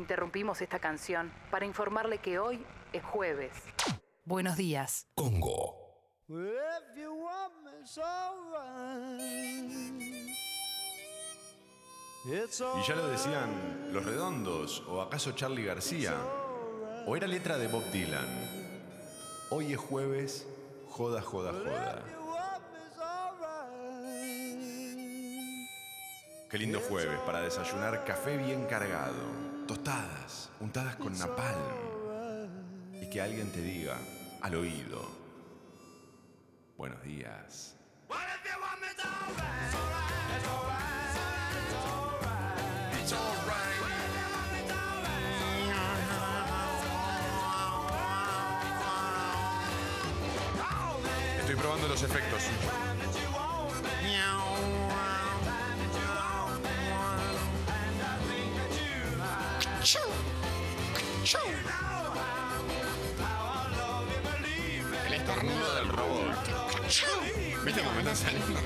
Interrumpimos esta canción para informarle que hoy es jueves. Buenos días. Congo. If you want me, it's alright. It's Y ya lo decían Los Redondos o acaso Charlie García o era letra de Bob Dylan. Hoy es jueves, joda, joda, joda. Qué lindo jueves para desayunar café bien cargado, tostadas, untadas con napalm y que alguien te diga al oído, buenos días. Estoy probando los efectos. ¿Viste cómo están saliendo?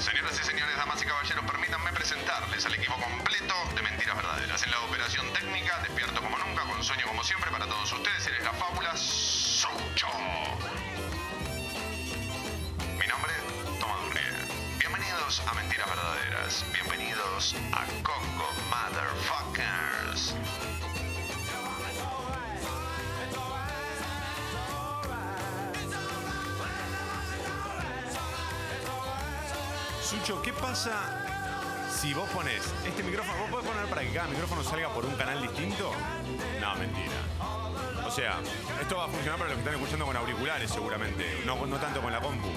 Señoras y señores, damas y caballeros, permítanme presentarles al equipo completo de Mentiras Verdaderas. En la operación técnica, despierto como nunca, con sueño como siempre para todos ustedes, eres la fábula A Mentiras Verdaderas. Bienvenidos a Congo Motherfuckers. Sucho, ¿qué pasa si vos pones este micrófono? ¿Vos podés poner para que cada micrófono salga por un canal distinto? No, mentira. O sea, esto va a funcionar para los que están escuchando con auriculares seguramente, no tanto con la compu.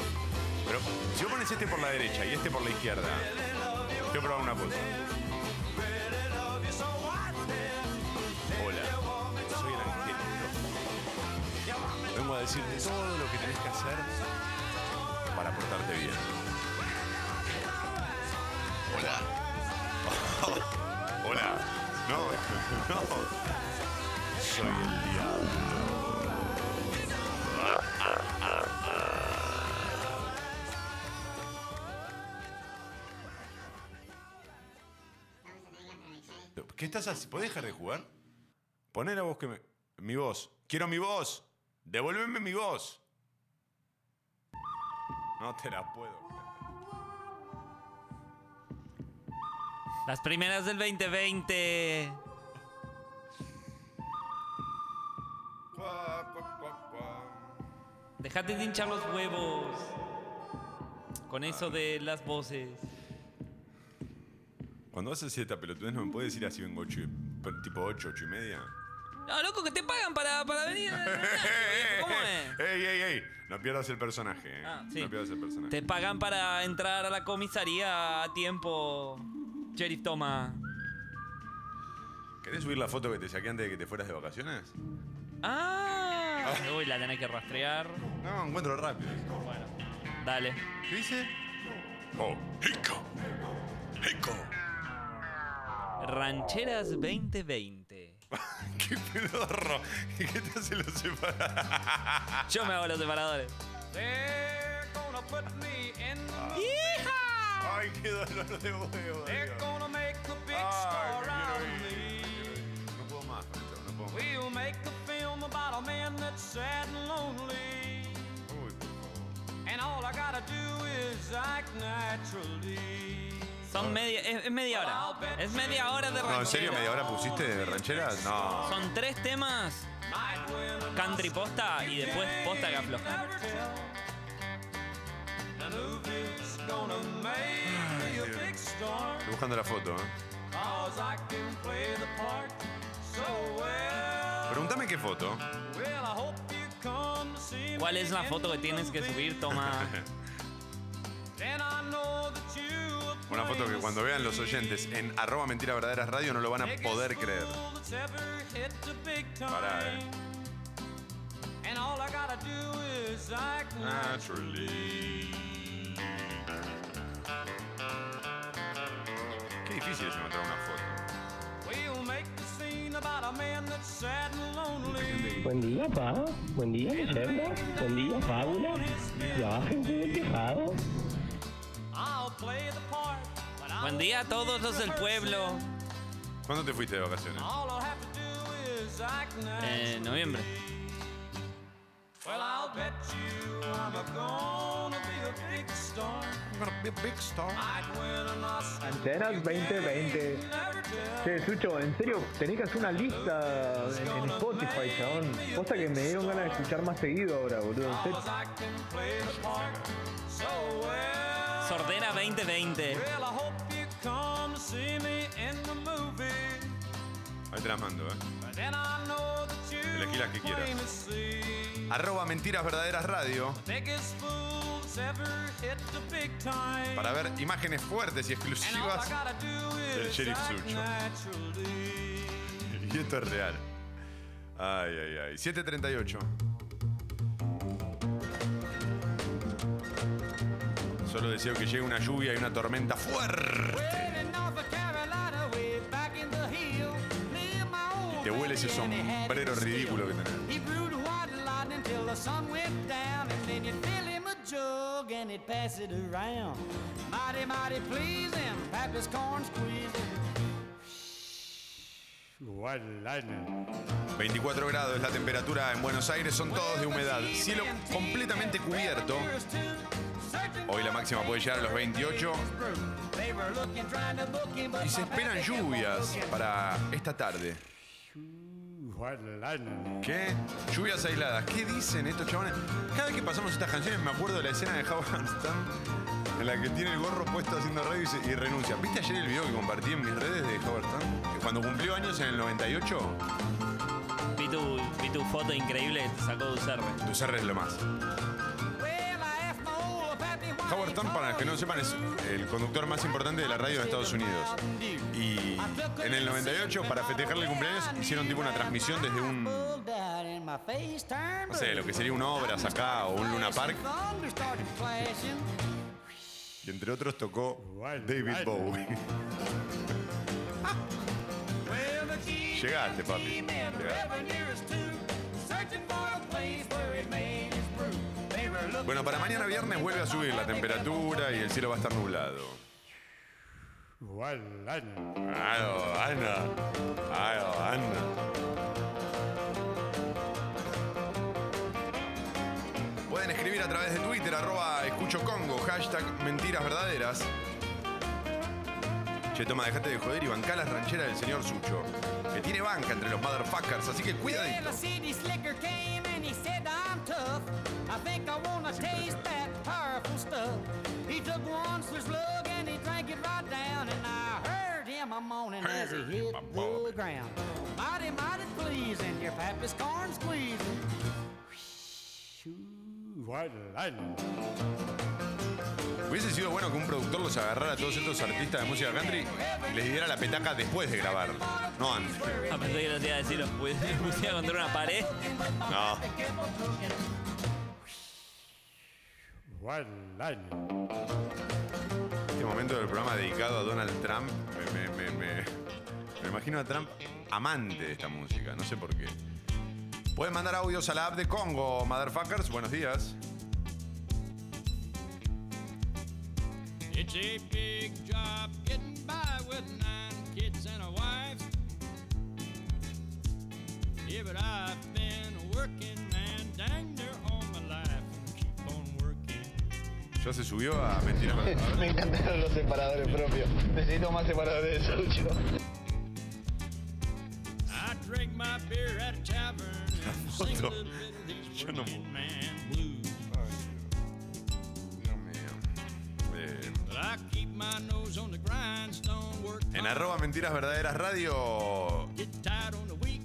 Pero si vos pones este por la derecha y este por la izquierda, quiero probar una cosa. Hola, soy el angelito. Vengo a decirte todo lo que tenés que hacer para portarte bien. Hola. Hola. No, no. Soy el diablo. ¿Qué estás haciendo? ¿Podés dejar de jugar? Poné la voz que me. Mi voz. Quiero mi voz. Devuélveme mi voz. No te la puedo. Las primeras del 2020. Cuá, cuá, cuá, cuá. Dejate de hinchar los huevos. Con eso de las voces. Cuando vas a hacer esta pelotudez, ¿no me puedes decir así vengo ocho, y- tipo 8, 8 y media? No, loco, que te pagan para, para venir. ¿Cómo es? ¡Ey, ey, ey! No pierdas el personaje. eh. Ah, sí. No pierdas el personaje. Te pagan para entrar a la comisaría a tiempo. Sheriff Toma. ¿Querés subir la foto que te saqué antes de que te fueras de vacaciones? Ah. Uy, la tenés que rastrear. No, encuentro rápido. Bueno, dale. ¿Qué dice? Oh, Hico. Hico. Rancheras 2020. ¡Qué pedorro! ¿Y qué te hace los separa? Yo me hago los separadores. They're gonna put me in the ¡Hija! ¡Ay, qué dolor de huevo! They're Dios. gonna make a big Ay, star me out of quiero me. ir. No puedo más con esto, no puedo más. We'll make a film about a man that's sad and lonely. Uy, por favor. And all I gotta do is act naturally. Son media, es, es media hora. Es media hora de rancheras. No, ¿en serio media hora pusiste de rancheras? No. Son tres temas, country posta y después posta que afloja. Estoy buscando la foto, ¿eh? Pregúntame qué foto. ¿Cuál es la foto que tienes que subir, toma? Una foto que cuando vean los oyentes en arroba mentira verdaderas radio no lo van a poder creer. Pará, eh. Qué difícil es encontrar una foto. We'll make the scene about a man that's Buen día, pa. Buen día, leyenda. Buen día, fábula. Trabajen con el tejado. I'll play the part, but I'll Buen día a todos los del pueblo. ¿Cuándo te fuiste de vacaciones? En natural. noviembre. Antenas 2020. Never tell. Che, Sucho, en serio, tenés que hacer una lista en, en Spotify, chabón. Posta que me dieron ganas de escuchar más seguido ahora, boludo. En serio. Sordera 2020. Well, I hope you come to see me in the movie. Ahí te las mando, ¿eh? Elegí las que quieras. Arroba Mentiras Verdaderas Radio para ver imágenes fuertes y exclusivas. del Sheriff Sucho. Y esto es real. Ay, ay, ay. 738. Solo deseo que llegue una lluvia y una tormenta fuerte. Old Te huele ese sombrero ridículo que tenés. 24 grados es la temperatura en Buenos Aires, son todos de humedad. Cielo completamente cubierto. Hoy la máxima puede llegar a los 28 They were looking, trying to book him, but y se esperan lluvias para esta tarde. ¿Qué? Lluvias aisladas. ¿Qué dicen estos chabones? Cada vez que pasamos estas canciones me acuerdo de la escena de Howard Stern en la que tiene el gorro puesto haciendo radio y, se- y renuncia. ¿Viste ayer el video que compartí en mis redes de Howard Stern? Cuando cumplió años en el 98, Vi tu, vi tu foto increíble que te sacó tu CR es lo más. Howard Stern, para los que no sepan, es el conductor más importante de la radio de Estados Unidos. Y en el 98, para festejarle el cumpleaños, hicieron tipo una transmisión desde un, no sé, lo que sería un Obras acá o un Luna Park. Y entre otros tocó David Bowie. Llegaste, papi. Bueno, para mañana viernes vuelve a subir la temperatura y el cielo va a estar nublado. Ana. Pueden escribir a través de Twitter, arroba escucho hashtag mentiras verdaderas. Che, toma, dejate de joder y bancá las rancheras del señor Sucho. Que tiene banca entre los motherfuckers, así que cuidadito. Well, a city slicker came and he said I'm tough. I think I wanna taste that powerful stuff. He took one switch slug and he drank it right down, and I heard him a moaning as he hit my the boy. ground. Mighty, mighty pleasing, your pappy's corn squeezing. Hubiese sido bueno que un productor los agarrara a todos estos artistas de música country y les diera la petaca después de grabar, no antes. Ah, pensé que te iba a decir, los pu- los pusiera contra una pared. No. Este momento del programa dedicado a Donald Trump, me, me- me- me- me imagino a Trump amante de esta música, no sé por qué. Pueden mandar audios a la app de Congo, motherfuckers. Buenos días. It's a big job getting by with nine kids and a wife. Yeah, but I've been working, man, dang near all my life. and Keep on working. Ya se subió a mentiras. A ver. Me encantaron los separadores propios. Necesito más separadores de Sucho. I drink my beer at a tavern and sing a little bit of these Yo no- working man en arroba mentiras verdaderas radio.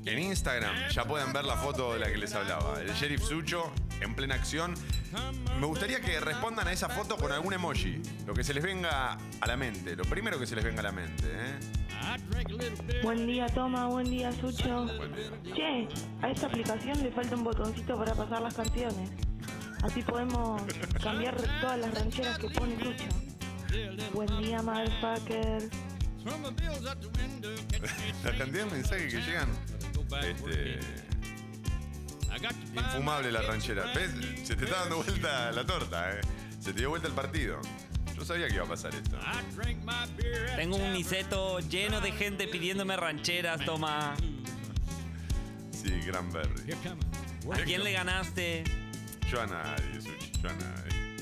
En Instagram ya pueden ver la foto de la que les hablaba. El sheriff Sucho en plena acción. Me gustaría que respondan a esa foto con algún emoji. Lo que se les venga a la mente. Lo primero que se les venga a la mente. ¿eh? Buen día, Toma, buen día, Sucho. Buen día. Che, a esta aplicación le falta un botoncito para pasar las canciones. Así podemos cambiar todas las rancheras que pone Sucho. Buen día, motherfucker. La cantidad de mensajes que llegan. Este, Infumable la ranchera. ¿Ves? Se te está dando vuelta la torta, ¿eh? Se te dio vuelta el partido. Yo sabía que iba a pasar esto. Tengo un niceto lleno de gente pidiéndome rancheras, toma. Sí, Granberry. ¿A quién le ganaste? Yo a nadie, Suchi. Yo a nadie.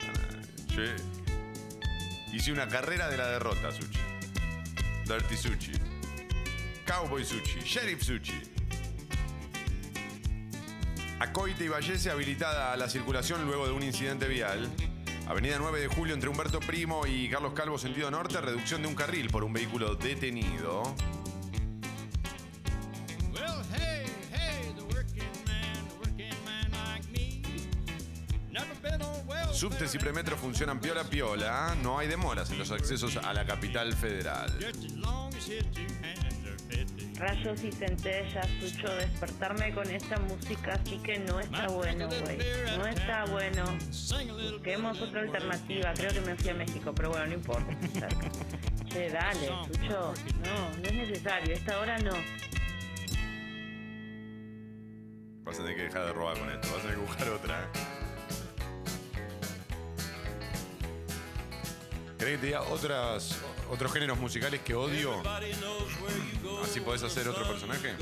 A nadie. Yo hice una carrera de la derrota, Suchi. Dirty Suchi. Cowboy Suchi. Sheriff Suchi. Acoite y Vallese habilitada a la circulación luego de un incidente vial. Avenida 9 de Julio entre Humberto Primo y Carlos Calvo, sentido norte, reducción de un carril por un vehículo detenido. Subtes y premetro funcionan piola piola. No hay demoras en los accesos a la capital federal. Rayos y centellas, Sucho, despertarme con esta música sí que no está bueno, güey. No está bueno. Busquemos otra alternativa. Creo que me fui a México, pero bueno, no importa. Che, dale, Sucho. No, no es necesario. Esta hora no. Vas a tener que dejar de robar con esto. Vas a tener que buscar otra. ¿Querés que te diga otras, otros géneros musicales que odio? Así podés hacer otro personaje.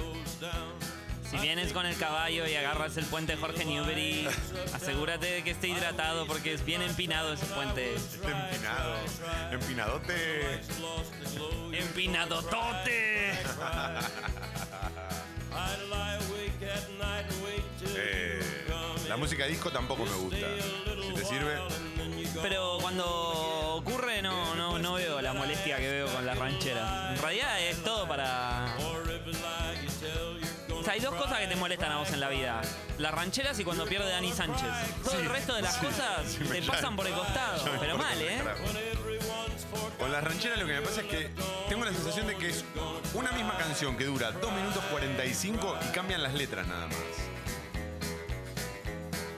Si vienes con el caballo y agarras el puente Jorge Newbery, asegúrate de que esté hidratado porque es bien empinado ese puente. Empinado. Empinadote. ¡Empinadotote! Eh, la música disco tampoco me gusta. Si te sirve. Pero cuando ocurre no, no, no veo la molestia que veo con la ranchera. En realidad es todo para... O sea, hay dos cosas que te molestan a vos en la vida. Las rancheras y cuando pierde Dani Sánchez. Todo el resto de las sí, cosas sí, te pasan por el costado. Pero mal, ¿eh? Con las rancheras lo que me pasa es que tengo la sensación de que es una misma canción que dura 2 minutos 45 y cambian las letras nada más.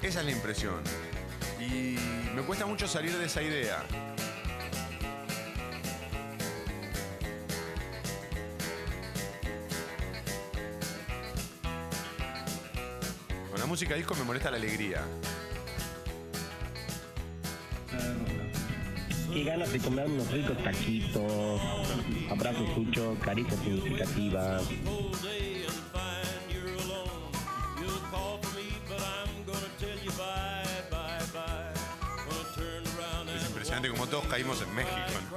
Esa es la impresión. Y me cuesta mucho salir de esa idea. Con la música disco me molesta la alegría. Qué ganas de comer unos ricos taquitos. Abrazo sucho, caricias significativas. Impresionante como todos caímos en México, ¿no?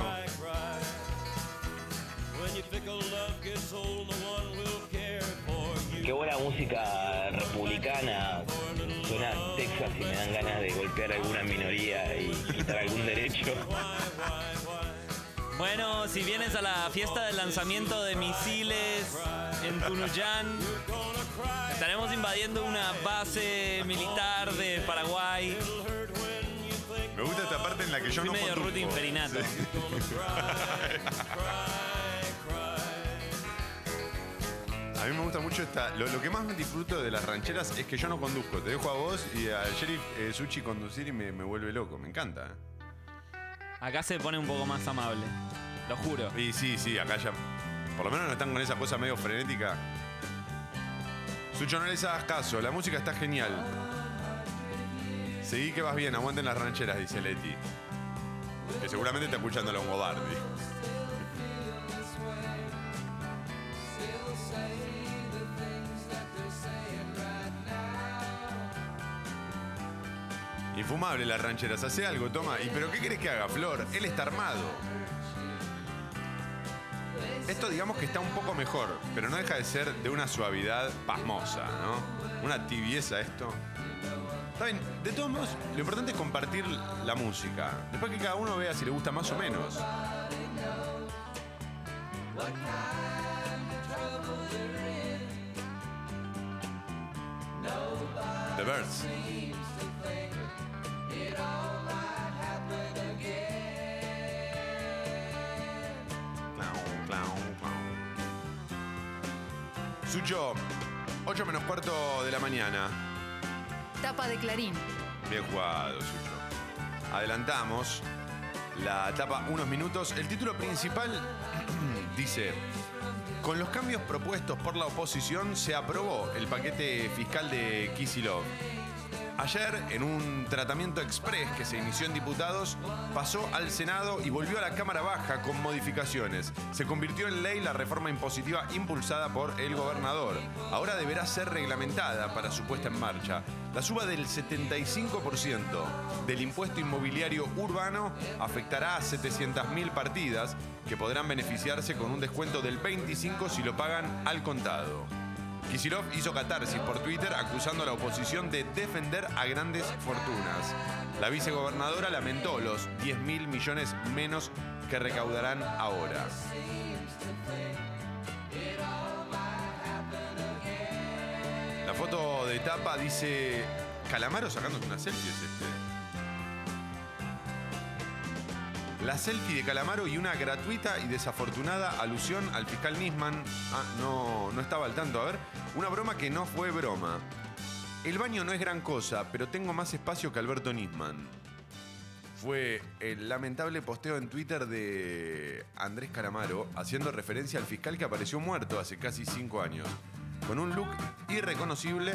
Qué buena música republicana. Suena a Texas y me dan ganas de golpear a alguna minoría y quitar algún derecho. Bueno, si vienes a la fiesta del lanzamiento de misiles en Tunuyán, estaremos invadiendo una base militar de Paraguay. Parte en la que yo no medio conduzco. Ruti. A mí me gusta mucho esta. Lo, lo que más me disfruto de las rancheras es que yo no conduzco. Te dejo a vos y al sheriff eh, Suchi conducir y me, me vuelve loco. Me encanta. Acá se pone un poco más amable, lo juro. Y sí, sí, acá ya. Por lo menos no están con esa cosa medio frenética. Sucho, no les hagas caso. La música está genial. Seguí que vas bien, aguanten las rancheras, dice Leti. Que seguramente está escuchando a Longobardi. Infumable las rancheras, hace algo, toma. ¿Y pero qué querés que haga, Flor? Él está armado. Esto digamos que está un poco mejor, pero no deja de ser de una suavidad pasmosa, ¿no? Una tibieza esto. De todos modos, lo importante es compartir la música. Después que cada uno vea si le gusta más o menos. The Birds. Sucho, 8 menos cuarto de la mañana. Tapa de Clarín. Bien jugado, Sucho. Adelantamos la tapa unos minutos. El título principal dice, con los cambios propuestos por la oposición se aprobó el paquete fiscal de Kisilov. Ayer, en un tratamiento express que se inició en diputados, pasó al Senado y volvió a la Cámara Baja con modificaciones. Se convirtió en ley la reforma impositiva impulsada por el gobernador. Ahora deberá ser reglamentada para su puesta en marcha. La suba del 75% del impuesto inmobiliario urbano afectará a 700.000 partidas que podrán beneficiarse con un descuento del 25% si lo pagan al contado. Kisilov hizo catarsis por Twitter acusando a la oposición de defender a grandes fortunas. La vicegobernadora lamentó los 10 mil millones menos que recaudarán ahora. La foto de tapa dice Calamaro sacándose una selfie, es este. La selfie de Calamaro y una gratuita y desafortunada alusión al fiscal Nisman. Ah, no, no estaba al tanto. A ver, una broma que no fue broma. El baño no es gran cosa, pero tengo más espacio que Alberto Nisman. Fue el lamentable posteo en Twitter de Andrés Calamaro haciendo referencia al fiscal que apareció muerto hace casi cinco años. Con un look irreconocible,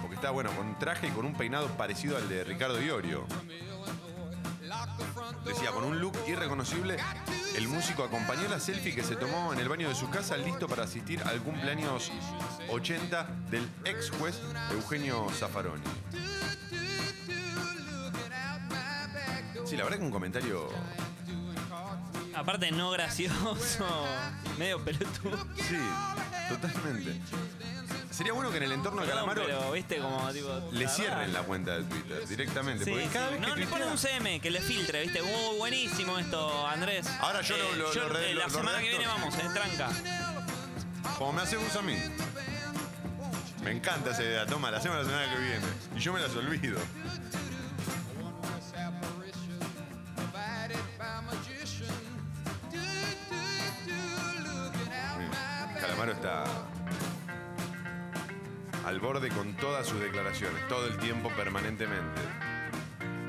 porque está bueno, con un traje y con un peinado parecido al de Ricardo Iorio. Decía, con un look irreconocible, el músico acompañó la selfie que se tomó en el baño de su casa listo para asistir al cumpleaños 80 del ex juez Eugenio Zaffaroni. Sí, la verdad que un comentario... Aparte, no gracioso, medio pelotudo. Sí, totalmente. Sería bueno que en el entorno de Perdón, Calamaro pero, viste, como, tipo, le la cierren la cuenta de Twitter directamente. Sí, porque sí. cada vez No, que le tuitea- ponen un CM que le filtre, ¿viste? Uh, buenísimo esto, Andrés. Ahora yo lo- lo- yo, lo re- eh, La lo- lo semana que redacto. viene vamos, en tranca. Como me hace uso a mí. Me encanta esa idea. Toma, la hacemos la semana que viene. Y yo me las olvido. Calamaro está al borde con todas sus declaraciones, todo el tiempo, permanentemente.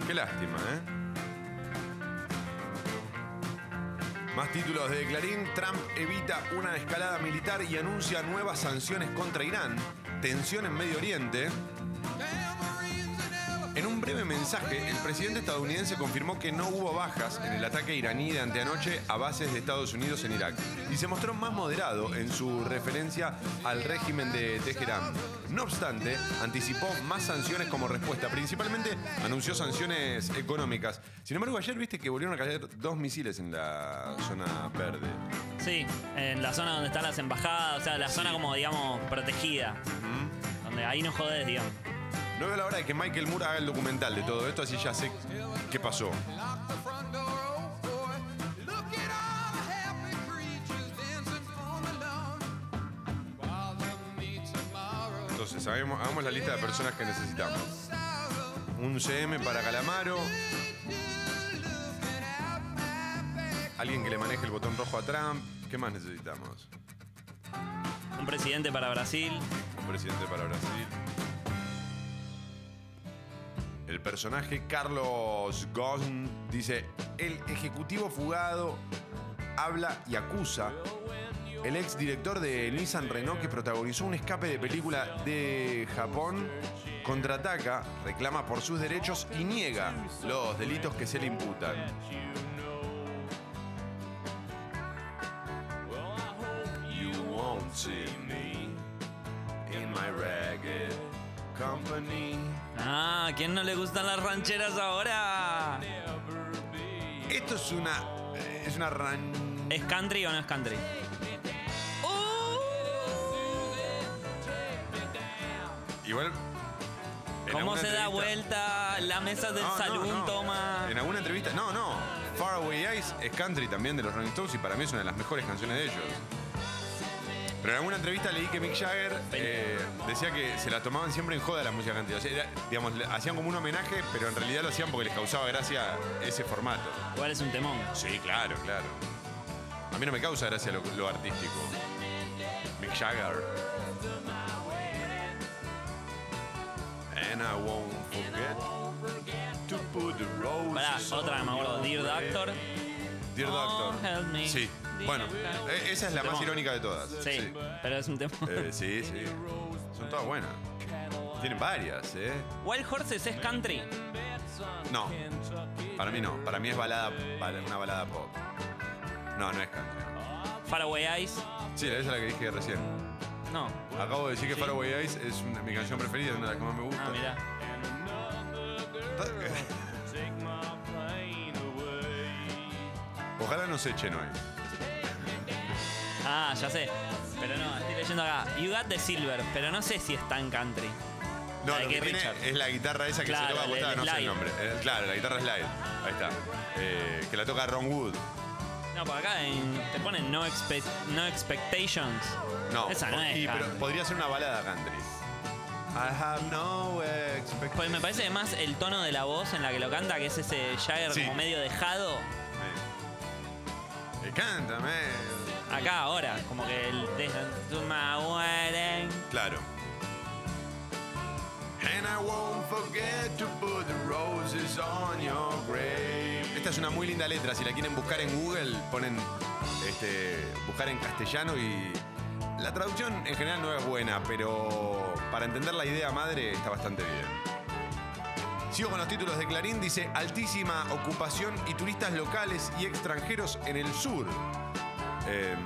Qué lástima, ¿eh? Más títulos de Clarín. Trump evita una escalada militar y anuncia nuevas sanciones contra Irán. Tensión en Medio Oriente. En un breve mensaje, el presidente estadounidense confirmó que no hubo bajas en el ataque iraní de anteanoche a bases de Estados Unidos en Irak y se mostró más moderado en su referencia al régimen de Teherán. No obstante, anticipó más sanciones como respuesta. Principalmente anunció sanciones económicas. Sin embargo, ayer viste que volvieron a caer dos misiles en la zona verde. Sí, en la zona donde están las embajadas, o sea, la zona como, digamos, protegida. Donde ahí no jodés, digamos. No veo la hora de que Michael Moore haga el documental de todo esto, así ya sé qué pasó. Entonces, hagamos, hagamos la lista de personas que necesitamos. Un CM para Calamaro. Alguien que le maneje el botón rojo a Trump. ¿Qué más necesitamos? Un presidente para Brasil. Un presidente para Brasil. El personaje Carlos Ghosn dice, el ejecutivo fugado habla y acusa. El ex director de Nissan Renault que protagonizó un escape de película de Japón contraataca, reclama por sus derechos y niega los delitos que se le imputan. Company. Ah, ¿a quién no le gustan las rancheras ahora? Esto es una. Es una ran. ¿Es country o no es country? Igual. en ¿Cómo alguna se da entrevista- vuelta la mesa del No, no, salón, no. toma? En alguna entrevista. No, no. Far Away Eyes es country también de los Rolling Stones y para mí es una de las mejores canciones de ellos. Pero en alguna entrevista leí que Mick Jagger eh, decía que se la tomaban siempre en joda la música country. O sea, era- digamos, le- hacían como un homenaje, pero en realidad lo hacían porque les causaba gracia ese formato. Igual es un temón. Sí, claro, claro. A mí no me causa gracia lo, lo artístico. Mick Jagger. And I won't forget to put the roses Pará, otra que me acuerdo, Dear. Doctor. Dear Oh, Doctor. help me. Sí. Bueno, e- esa es la más Temón. irónica de todas. Sí, pero es un tema. Eh, sí, sí. Son todas buenas. Tienen varias, ¿eh? Wild Horses es country. No. Para mí no. Para mí es balada, bala- una balada pop. No, no es country. Faraway Eyes. Sí, esa es la que dije recién. No. Acabo de decir que Faraway Eyes es una- mi canción preferida, una de las que más me gusta. Ah, mirá. Ojalá nos echen hoy. Ah, ya sé. Pero no, estoy leyendo acá. You Got the Silver, pero no sé si es tan country. No, lo que tiene es la guitarra esa que Claro, se toca el no sé el nombre. Eh, claro, la guitarra slide. Ahí está. Eh, que la toca Ron Wood. No, por acá en- te ponen no, Expect- no Expectations. No, Esa no es y- pero podría ser una balada country. I have no expectations. Pues me parece más el tono de la voz en la que lo canta, que es ese Jagger Sí. como medio dejado. Cántame. Acá ahora, como que el. Claro. And I won't forget to put the roses on your grave. Esta es una muy linda letra. Si la quieren buscar en Google, ponen este, buscar en castellano y la traducción en general no es buena, pero para entender la idea madre está bastante bien. Sigo con los títulos de Clarín. Dice altísima ocupación y turistas locales y extranjeros en el sur. Em,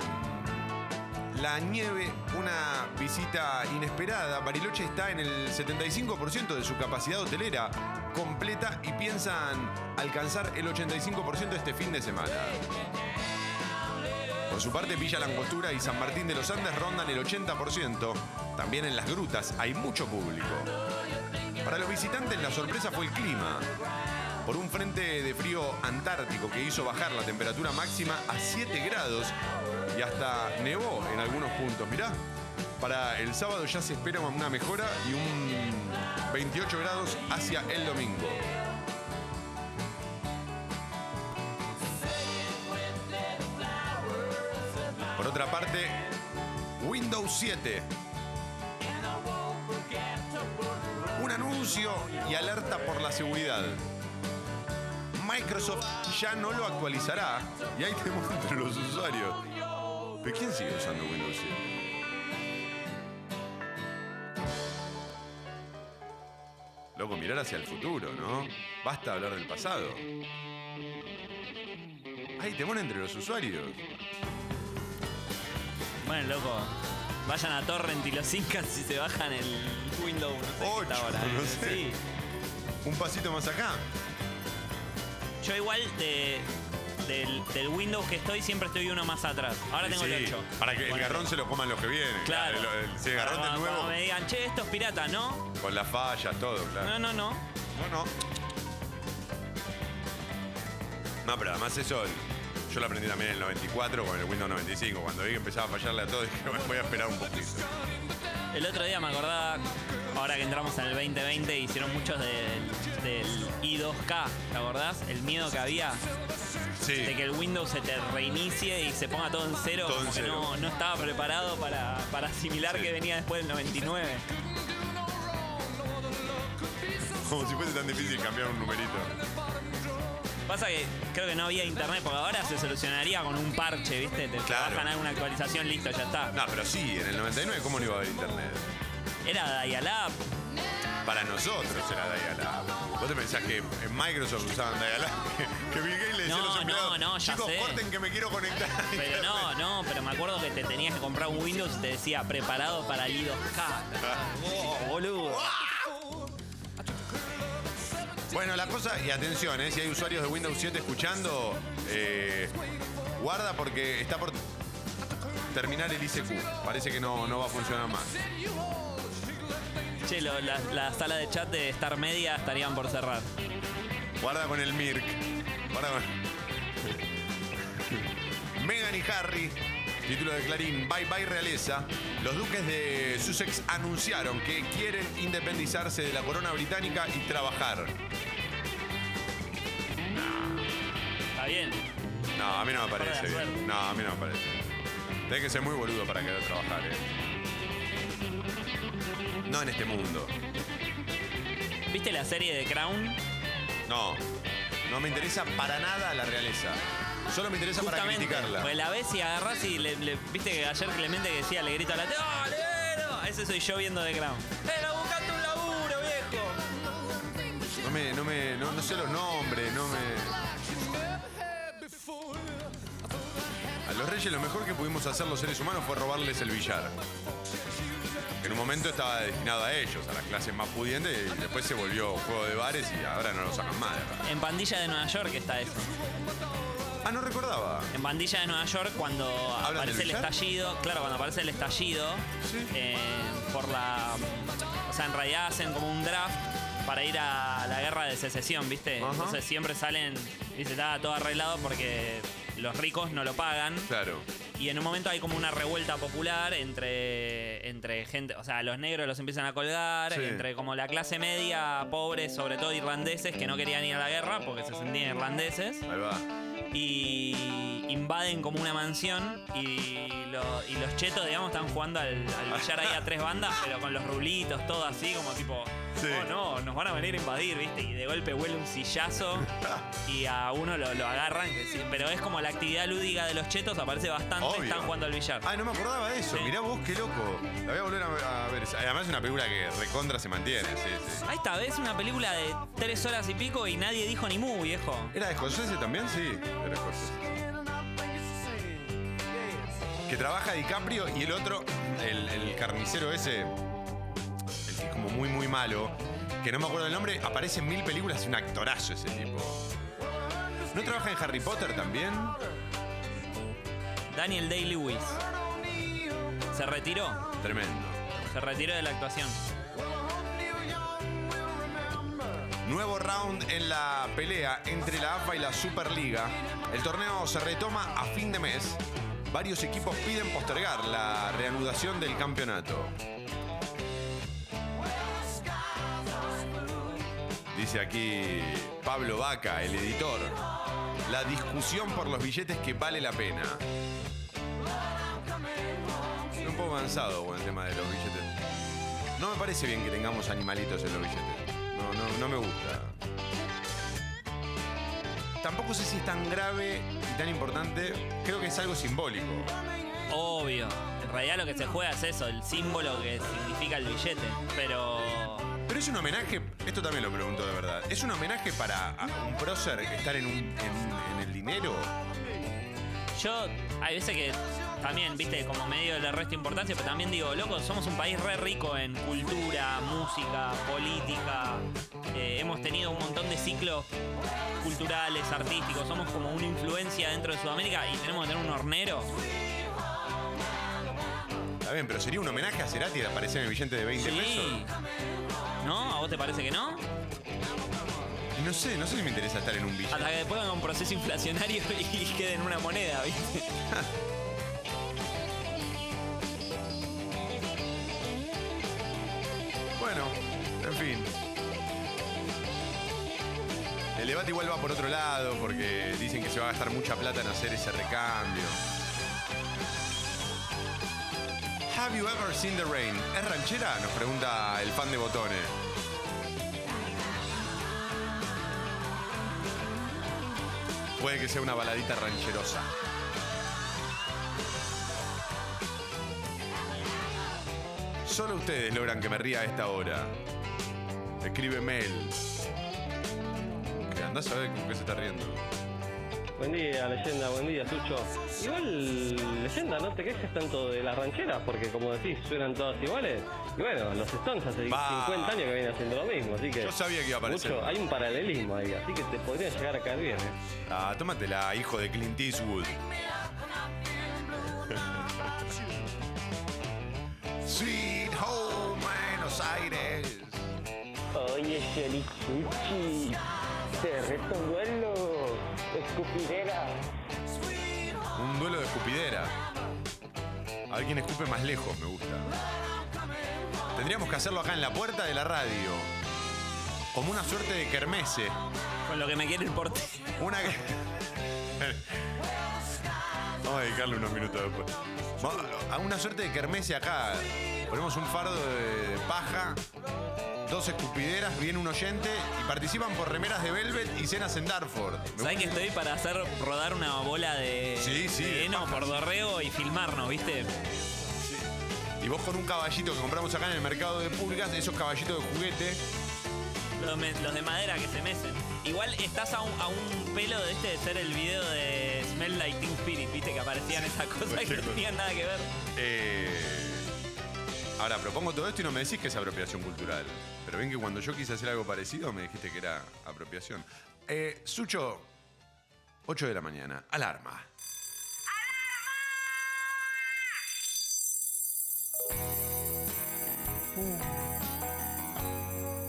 la nieve, una visita inesperada. Bariloche está en el 75% de su capacidad hotelera completa y piensan alcanzar el 85% este fin de semana. Por su parte, Villa Langostura y San Martín de los Andes rondan el 80%. También en las grutas hay mucho público. Para los visitantes la sorpresa fue el clima. Por un frente de frío antártico que hizo bajar la temperatura máxima a 7 grados y hasta nevó en algunos puntos. Mirá, para el sábado ya se espera una mejora y un 28 grados hacia el domingo. Por otra parte, Windows 7. Y alerta por la seguridad. Microsoft ya no lo actualizará y ahí tenemos entre los usuarios. ¿Pero quién sigue usando Windows 7? Loco, mirar hacia el futuro, ¿no? Basta hablar del pasado. Ahí te entre los usuarios. Bueno, loco. Vayan a Torrent y los incas si se bajan el Windows. No sé está ahora. no eh. sé. Sí. Un pasito más acá. Yo igual de, del, del Windows que estoy siempre estoy uno más atrás. Ahora tengo Sí, el 8. Para que el garrón se lo coman los que vienen. Claro. El- el- si el garrón del nuevo, me digan, che, esto es pirata, ¿no? con las fallas, todo, claro. No, no, no. No, no. No, pero además eso, yo lo aprendí también en el 94 con el Windows 95. Cuando vi que empezaba a fallarle a todo, dije, bueno, voy a esperar un poquito. El otro día me acordaba, ahora que entramos en el 2020, hicieron muchos del, del i2K, ¿te acordás? El miedo que había Sí. de que el Windows se te reinicie y se ponga todo en cero, Todo como en que cero. no, no estaba preparado para, para asimilar que venía después del 99. Como si fuese tan difícil cambiar un numerito. Pasa que creo que no había internet, porque ahora se solucionaría con un parche, ¿viste? Te Claro. bajan alguna actualización, listo, ya está. No, pero sí, en el 99, ¿cómo no iba a haber internet? Era Dial-Up. Para nosotros era Dial-Up. ¿Vos te pensás que en Microsoft usaban Dial-Up? Que Bill Gates le decía a los No, empleados, no, no, ya chicos, sé. corten que me quiero conectar. a Pero internet". no, no, pero me acuerdo que te tenías que comprar un Windows y te decía preparado para el i2K. Oh, boludo. Bueno, la cosa, y atención, eh, si hay usuarios de Windows 7 escuchando, eh, guarda porque está por terminar el ICQ. Parece que no, no va a funcionar más. Che, lo- la, la sala de chat de Star Media estarían por cerrar. Guarda con el Mirk. Guarda con... Meghan y Harry, título de Clarín, Bye Bye Realeza. Los duques de Sussex anunciaron que quieren independizarse de la corona británica y trabajar. Está bien. No, a mí no me parece bien. No, a mí no me parece. Tenés que ser muy boludo para querer trabajar, ¿eh? No en este mundo. ¿Viste la serie de Crown? No, no me interesa para nada la realeza. Solo me interesa para Justamente, criticarla. Pues la ves y agarrás y le, le- viste que ayer Clemente que decía, le grito a la tele, ¡Oh, negro! Ese soy yo viendo The Crown. ¡Pero buscate un laburo, viejo! No me, no me, no, no sé los nombres, no me. A los reyes lo mejor que pudimos hacer los seres humanos fue robarles el billar. En un momento estaba destinado a ellos, a las clases más pudientes, y después se volvió juego de bares y ahora no lo sacan más. de. En Pandilla de Nueva York está eso. Ah, no recordaba. En Pandilla de Nueva York, cuando ¿Hablan aparece del el billar? estallido, claro, cuando aparece el estallido, eh, por la. O sea, en realidad hacen como un draft para ir a la guerra de secesión, ¿viste? Ajá. Entonces siempre salen, dice, está todo arreglado porque los ricos no lo pagan. Claro. Y en un momento hay como una revuelta popular entre, entre gente, o sea, los negros los empiezan a colgar, Sí. entre como la clase media, pobres, sobre todo irlandeses, que no querían ir a la guerra porque se sentían irlandeses. Ahí va. Y invaden como una mansión y, lo- y los chetos, digamos, están jugando al, al billar ahí a tres bandas, pero con los rulitos, todo así, como tipo, Sí. oh no, nos van a venir a invadir, ¿viste? Y de golpe huele un sillazo y a uno lo, lo agarran, que sí, pero es como la actividad lúdica de los chetos, aparece bastante, Obvio. están jugando al billar. Ay, no me acordaba de eso. Sí. Mirá vos, qué loco. La voy a volver a ver. a ver. Además es una película que recontra se mantiene, sí, sí. Ahí está, ves una película de tres horas y pico y nadie dijo ni mu, viejo. ¿Era de Scorsese también? Sí, era de Scorsese. Que trabaja DiCaprio y el otro, el, el carnicero ese, el que es como muy, muy malo, que no me acuerdo el nombre, aparece en mil películas, es un actorazo ese tipo. ¿No trabaja en Harry Potter también? Daniel Day-Lewis. Se retiró. Tremendo. Se retiró de la actuación. Nuevo round en la pelea entre la AFA y la Superliga. El torneo se retoma a fin de mes. Varios equipos piden postergar la reanudación del campeonato. Dice aquí Pablo Vaca, el editor. La discusión por los billetes que vale la pena. Estoy un poco cansado con el tema de los billetes. No me parece bien que tengamos animalitos en los billetes. No, no, no me gusta. Tampoco sé si es tan grave y tan importante. Creo que es algo simbólico. Obvio. En realidad lo que se juega es eso, el símbolo que significa el billete. Pero. Pero es un homenaje, esto también lo pregunto de verdad. ¿Es un homenaje para un prócer estar en, un, en el dinero? Yo, hay veces que también, viste, como medio le resto importancia, pero también digo, loco, somos un país re rico en cultura, música, política. Eh, hemos tenido un montón de ciclos culturales, artísticos. Somos como una influencia dentro de Sudamérica y tenemos que tener un hornero. Está bien, pero sería un homenaje a Cerati de aparecer en el billete de 20 Sí. pesos. ¿No? ¿A vos te parece que no? No sé, no sé si me interesa estar en un billete. Hasta que después venga un proceso inflacionario y quede en una moneda, ¿viste? Bueno, en fin. El debate igual va por otro lado porque dicen que se va a gastar mucha plata en hacer ese recambio. Have you ever seen the rain? ¿Es ranchera? Nos pregunta el fan de botones. Puede que sea una baladita rancherosa. Solo ustedes logran que me ría a esta hora. Escribe mail. Que andás a ver con qué se está riendo. Buen día, leyenda, buen día, Sucho. Igual, leyenda, no te quejes tanto de las rancheras, porque como decís, suenan todas iguales. Y bueno, los Stones hace Va. 50 años que vienen haciendo lo mismo, así que. Yo sabía que iba a aparecer. Mucho, hay un paralelismo ahí, así que te podría llegar a caer bien, ¿eh? Ah, tómatela, hijo de Clint Eastwood. Sweet Home Buenos Aires. Oye, Sherichuchi, te reto un duelo, escupidera. Un duelo de escupidera. A ver quién escupe más lejos, me gusta. Tendríamos que hacerlo acá en la puerta de la radio. Como una suerte de kermese. Con lo que me quiere el porte. Una que. Vamos a dedicarle unos minutos después. Vamos a una suerte de kermese acá. Ponemos un fardo de paja dos escupideras, viene un oyente y participan por remeras de Velvet y cenas en Darford. ¿Sabes que estoy para hacer rodar una bola de, Sí, sí, de de heno por dorrego y filmarnos, viste? Y vos con un caballito que compramos acá en el mercado de pulgas, esos caballitos de juguete. Los, me- los de madera que se mecen. Igual estás a un, a un pelo de este de ser el video de Smell Like Teen Spirit, viste que aparecían esas cosas que no tenían nada que ver. Eh, ahora, propongo todo esto y no me decís que es apropiación cultural. Pero ven que cuando yo quise hacer algo parecido me dijiste que era apropiación. Eh, Sucho, 8 de la mañana, alarma.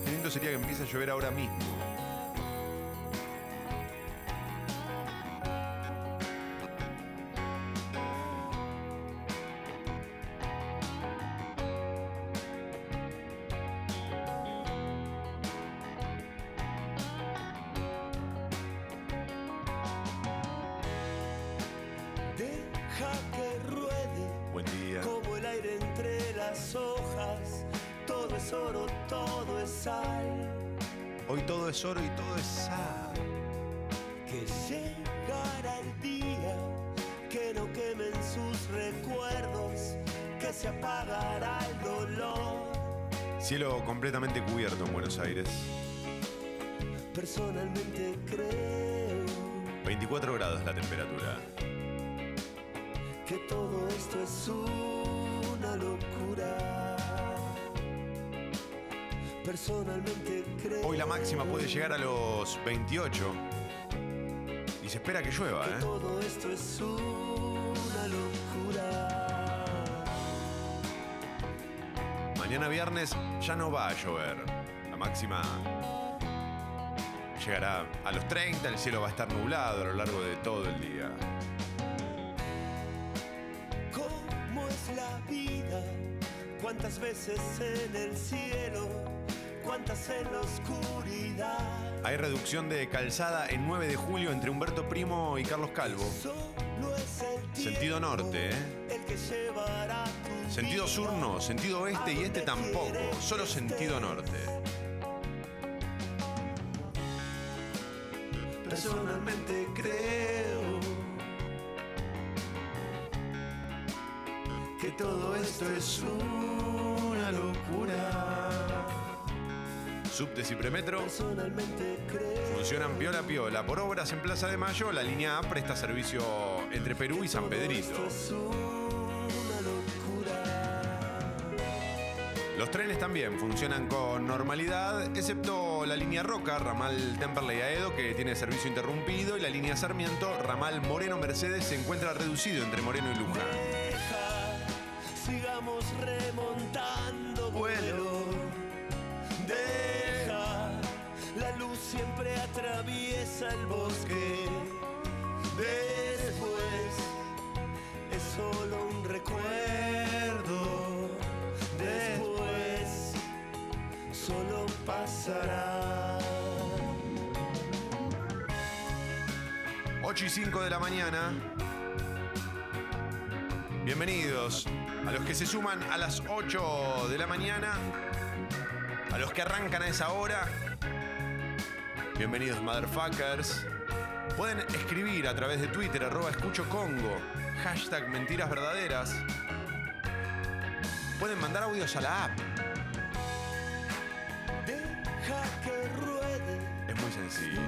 Qué lindo sería que empiece a llover ahora mismo. Todo es oro y todo es sal. Que llegará el día que no quemen sus recuerdos, que se apagará el dolor. Cielo completamente cubierto en Buenos Aires. Personalmente creo 24 grados la temperatura. que todo esto es una locura. Personalmente creo Hoy la máxima puede llegar a los 28. Y se espera que llueva, que ¿eh? todo esto es una locura. Mañana viernes ya no va a llover. La máxima llegará a los 30, el cielo va a estar nublado a lo largo de todo el día. ¿Cómo es la vida? ¿Cuántas veces en el cielo? ¿Cuántas en la oscuridad? Hay reducción de calzada en 9 de julio entre Humberto Primo y Carlos Calvo. El Sentido norte, ¿eh? el que llevará Sentido sur no, sentido oeste y este tampoco, solo sentido norte. Personalmente creo que todo esto es una Subtes y premetro funcionan piola piola. Por obras en Plaza de Mayo, la línea A presta servicio entre Perú y San Pedrito. Los trenes también funcionan con normalidad, excepto la línea Roca, ramal Temperley a Edo, que tiene servicio interrumpido, y la línea Sarmiento, ramal Moreno Mercedes, se encuentra reducido entre Moreno y Luján. Atraviesa el bosque. Después es solo un recuerdo. Después solo pasará. 8 y 5 de la mañana. Bienvenidos a los que se suman a las 8 de la mañana, a los que arrancan a esa hora. Bienvenidos, motherfuckers. Pueden escribir a través de Twitter, arroba escucho Congo, hashtag mentiras verdaderas. Pueden mandar audios a la app. Deja que ruede. Es muy sencillo.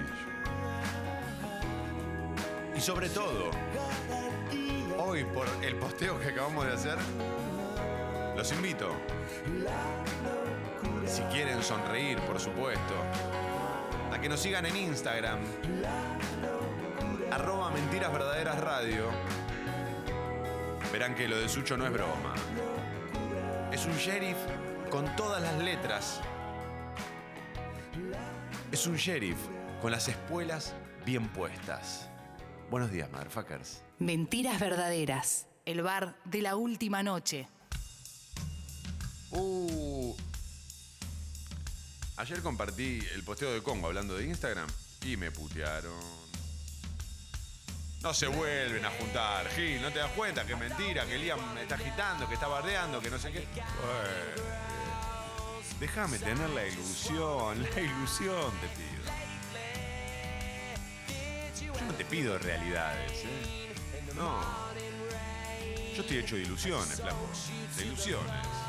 Y sobre todo, hoy por el posteo que acabamos de hacer, los invito. Si quieren sonreír, por supuesto, a que nos sigan en Instagram, arroba mentiras verdaderas radio. Verán que lo de Sucho no es broma. Es un sheriff con todas las letras. Es un sheriff con las espuelas bien puestas. Buenos días, motherfuckers. Mentiras verdaderas. El bar de la última noche. Uh. Ayer compartí el posteo de Congo hablando de Instagram y me putearon. No se vuelven a juntar, Gil, ¿no te das cuenta que es mentira, que Liam me está agitando, que está bardeando, que no sé qué? Déjame tener la ilusión, la ilusión te pido. Yo no te pido realidades, ¿eh? No. Yo estoy hecho de ilusiones, flaco. De ilusiones.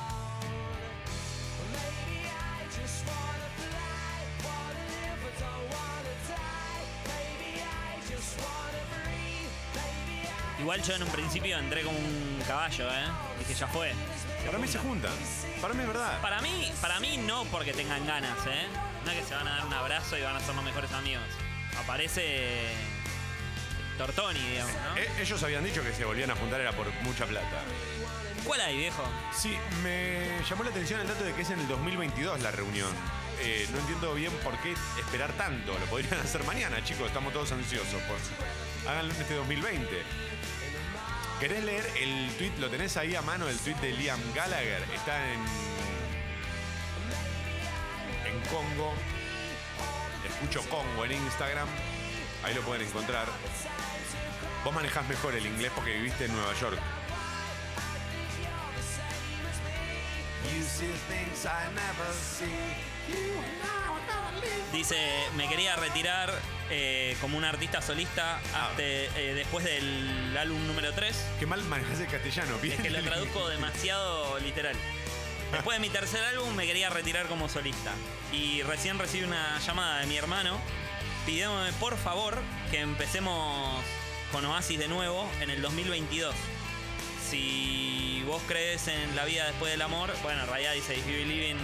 Igual yo en un principio entré como un caballo, ¿eh? Dije, ya fue. Para mí se juntan. Para mí es verdad. Para mí, para mí no porque tengan ganas, ¿eh? No es que se van a dar un abrazo y van a ser los mejores amigos. Aparece Tortoni, digamos, ¿no? Eh, ellos habían dicho que se volvían a juntar era por mucha plata. ¿Cuál hay, viejo? Sí, me llamó la atención el dato de que es en el 2022 la reunión. Eh, no entiendo bien por qué esperar tanto. Lo podrían hacer mañana, chicos. Estamos todos ansiosos. Por... Háganlo en este 2020. ¿Querés leer el tweet? ¿Lo tenés ahí a mano? El tweet de Liam Gallagher. Está en. En Congo. Escucho Congo en Instagram. Ahí lo pueden encontrar. Vos manejás mejor el inglés porque viviste en Nueva York. Dice, me quería retirar eh, como un artista solista hasta, eh, después del álbum número 3. Qué mal manejas el castellano, bien. Es que lo traduzco demasiado literal. Después de mi tercer álbum me quería retirar como solista. Y recién recibí una llamada de mi hermano pidiéndome por favor que empecemos con Oasis de nuevo en el 2022. Si vos crees en la vida después del amor, bueno, en realidad dice If you believe in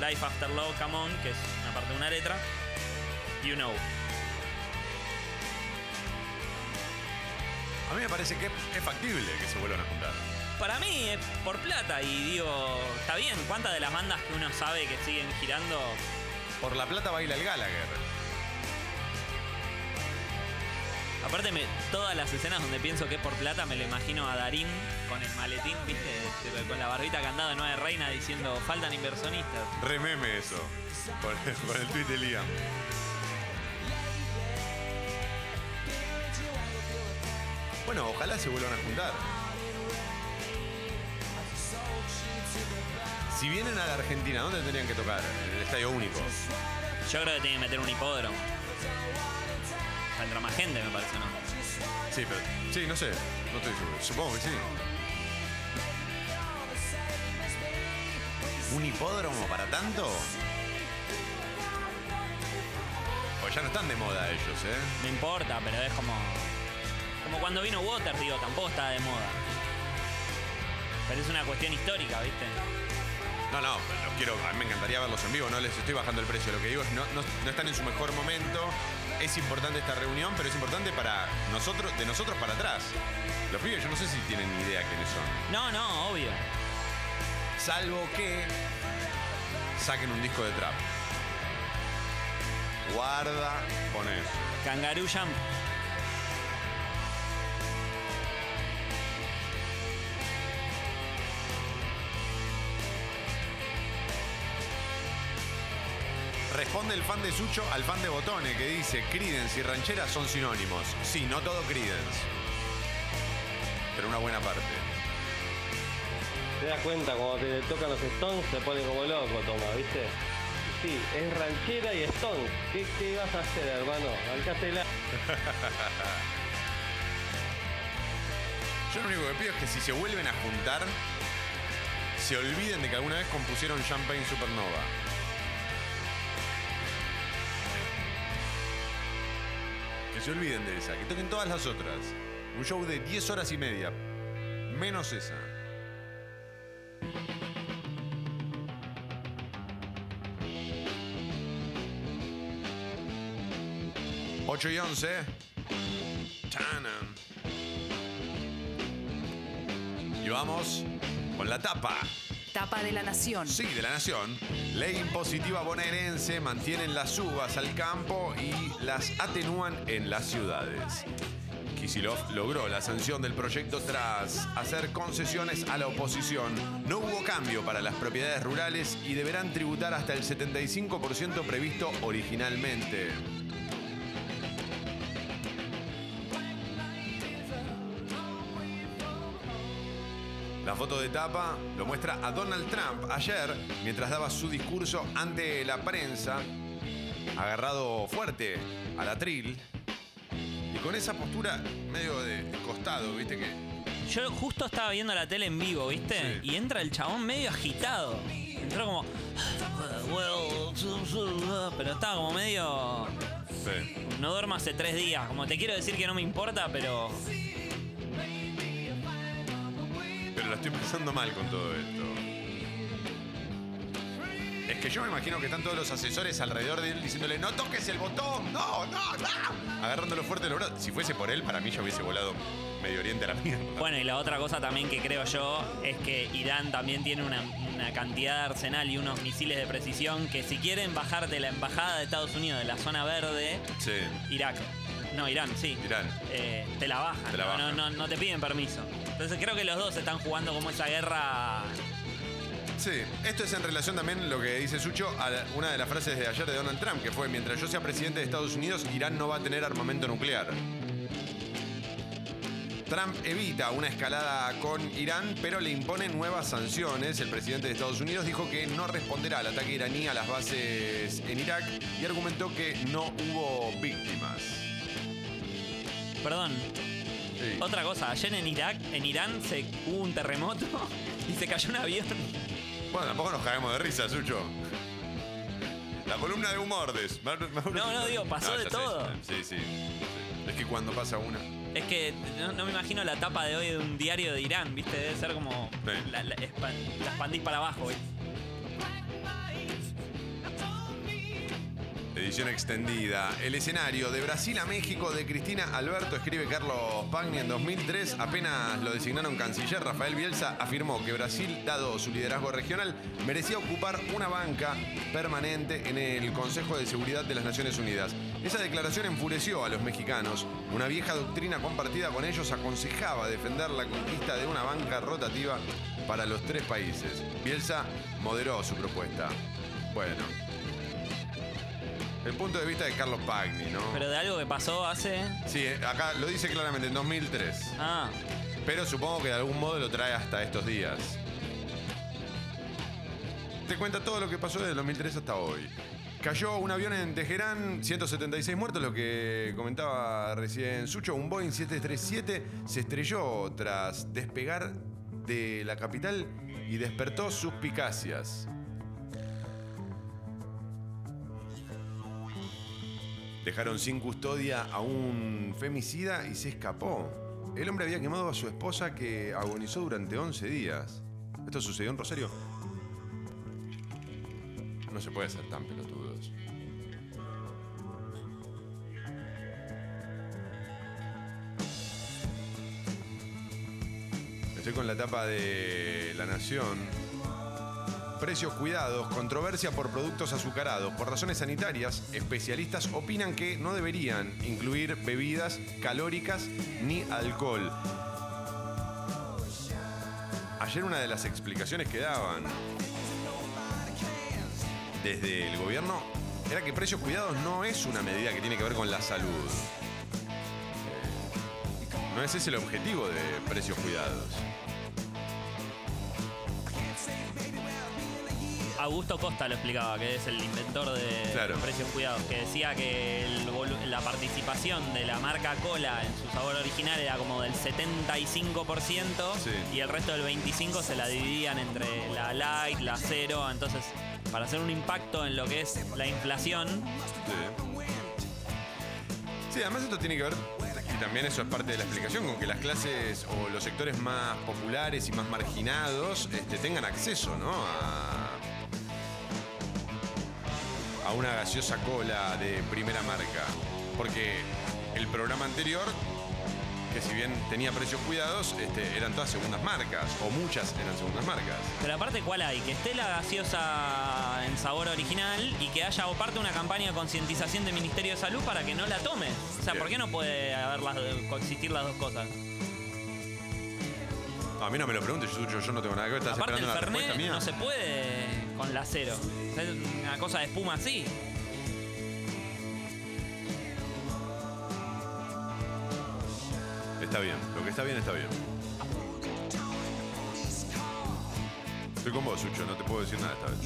life after love, come on, que es una parte de una letra, you know. A mí me parece que es factible que se vuelvan a juntar. Para mí es por plata y digo, está bien, ¿cuántas de las bandas que uno sabe que siguen girando? Por la plata baila el Gallagher. Aparte, me- todas las escenas donde pienso que es por plata, me lo imagino a Darín con el maletín, ¿viste? Con la barbita candada de Nueve Reina diciendo, faltan inversionistas. Rememe eso. Con, con el tweet de Liam. Bueno, ojalá se vuelvan a juntar. Si vienen a la Argentina, ¿dónde tendrían que tocar? En el Estadio Único. Yo creo que tienen que meter un hipódromo. Entrar más gente, me parece, ¿no? Sí, pero. Sí, no sé. No estoy seguro. Supongo que sí. ¿Un hipódromo para tanto? Pues ya no están de moda ellos, ¿eh? No importa, pero es como. Como cuando vino Water, digo, tampoco está de moda. Pero es una cuestión histórica, ¿viste? No, no, quiero, a mí me encantaría verlos en vivo, no les estoy bajando el precio. Lo que digo es, no, no, no están en su mejor momento. Es importante esta reunión, pero es importante para nosotros, de nosotros para atrás. Los pibes, yo no sé si tienen ni idea quiénes son. No, no, obvio. Salvo que saquen un disco de trap. Guarda con eso. Kangaroo Jump. Responde el fan de Sucho al fan de Botone que dice Credence y ranchera son sinónimos. Sí, no todo Credence. Pero una buena parte. Te das cuenta, cuando te tocan los Stones se pone como loco, toma, ¿viste? Sí, es ranchera y Stones. ¿Qué, qué vas a hacer, hermano? Alcátela. Yo lo único que pido es que si se vuelven a juntar, se olviden de que alguna vez compusieron Champagne Supernova. Que se olviden de esa, que toquen todas las otras. Un show de 10 horas y media. Menos esa. Ocho y 11. Tanan. Y vamos con la tapa. Tapa de la Nación. Sí, de la Nación. Ley impositiva bonaerense mantienen las uvas al campo y las atenúan en las ciudades. Kisilov logró la sanción del proyecto tras hacer concesiones a la oposición. No hubo cambio para las propiedades rurales y deberán tributar hasta el 75% previsto originalmente. La foto de tapa lo muestra a Donald Trump ayer mientras daba su discurso ante la prensa, agarrado fuerte al atril y con esa postura medio de costado, viste que Yo justo estaba viendo la tele en vivo, ¿viste? Y entra el chabón medio agitado. Entró como. Pero estaba como medio. No duermo hace tres días. Como te quiero decir que no me importa, pero. La estoy pasando mal con todo esto. Es que yo me imagino que están todos los asesores alrededor de él diciéndole, no toques el botón, no, no, no. Agarrándolo fuerte los brazos. Si fuese por él, para mí yo hubiese volado Medio Oriente a la mierda. Bueno, y la otra cosa también que creo yo es que Irán también tiene una, una cantidad de arsenal y unos misiles de precisión que si quieren bajar de la embajada de Estados Unidos de la zona verde, Sí. Irak. No, Irán, sí. Irán. Eh, te la bajan. Te la no- bajan. No, no, no te piden permiso. Entonces creo que los dos están jugando como esa guerra. Sí, esto es en relación también lo que dice Sucho a la- una de las frases de ayer de Donald Trump, que fue, mientras yo sea presidente de Estados Unidos, Irán no va a tener armamento nuclear. Trump evita una escalada con Irán, pero le impone nuevas sanciones. El presidente de Estados Unidos dijo que no responderá al ataque iraní a las bases en Irak y argumentó que no hubo víctimas. Perdón. Otra cosa, ayer en Irak, en Irán se hubo un terremoto y se cayó un avión. Bueno, tampoco nos caemos de risa, Sucho. La columna de humor de... No, no, digo, pasó de sé, todo. Sí, sí. Es que cuando pasa una... Es que no, no me imagino la tapa de hoy de un diario de Irán, ¿viste? Debe ser como. La, la expandís para abajo, ¿viste? Edición extendida. El escenario de Brasil a México de Cristina Alberto, escribe Carlos Pagni en 2003. Apenas lo designaron canciller, Rafael Bielsa afirmó que Brasil, dado su liderazgo regional, merecía ocupar una banca permanente en el Consejo de Seguridad de las Naciones Unidas. Esa declaración enfureció a los mexicanos. Una vieja doctrina compartida con ellos aconsejaba defender la conquista de una banca rotativa para los tres países. Bielsa moderó su propuesta. Bueno. El punto de vista de Carlos Pagni, ¿no? Pero de algo que pasó hace. Sí, eh, acá lo dice claramente, en 2003. Ah. Pero supongo que de algún modo lo trae hasta estos días. Te cuenta todo lo que pasó desde el 2003 hasta hoy. Cayó un avión en Teherán, 176 muertos, lo que comentaba recién Sucho. Un Boeing 737 se estrelló tras despegar de la capital y despertó suspicacias. Dejaron sin custodia a un femicida y se escapó. El hombre había quemado a su esposa que agonizó durante 11 días. Esto sucedió en Rosario. No se puede ser tan pelotudos. Estoy con la tapa de La Nación. Precios cuidados, controversia por productos azucarados. Por razones sanitarias, especialistas opinan que no deberían incluir bebidas calóricas ni alcohol. Ayer una de las explicaciones que daban desde el gobierno era que precios cuidados no es una medida que tiene que ver con la salud. Eh, No es ese el objetivo de precios cuidados. Augusto Costa lo explicaba, que es el inventor de Claro. Precios Cuidados, que decía que el la participación de la marca Cola en su sabor original era como del 75% y el resto del 25% se la dividían entre la light, la cero, entonces para hacer un impacto en lo que es la inflación, Sí, además esto tiene que ver, y también eso es parte de la explicación, con que las clases o los sectores más populares y más marginados este, tengan acceso ¿no? a, a una gaseosa cola de primera marca. Porque el programa anterior, que si bien tenía precios cuidados, este, eran todas segundas marcas, o muchas eran segundas marcas. Pero aparte, ¿cuál hay? Que esté la gaseosa en sabor original y que haya aparte una campaña de concientización del Ministerio de Salud para que no la tomes. O sea, ¿por qué no puede haber las, coexistir las dos cosas? A mí no me lo preguntes, yo, yo no tengo nada que ver, estás Aparte, el esperando respuesta Fernet mía. no se puede con la cero. Es una cosa de espuma así. Está bien, lo que está bien está bien. Estoy con vos, Sucho, no te puedo decir nada esta vez.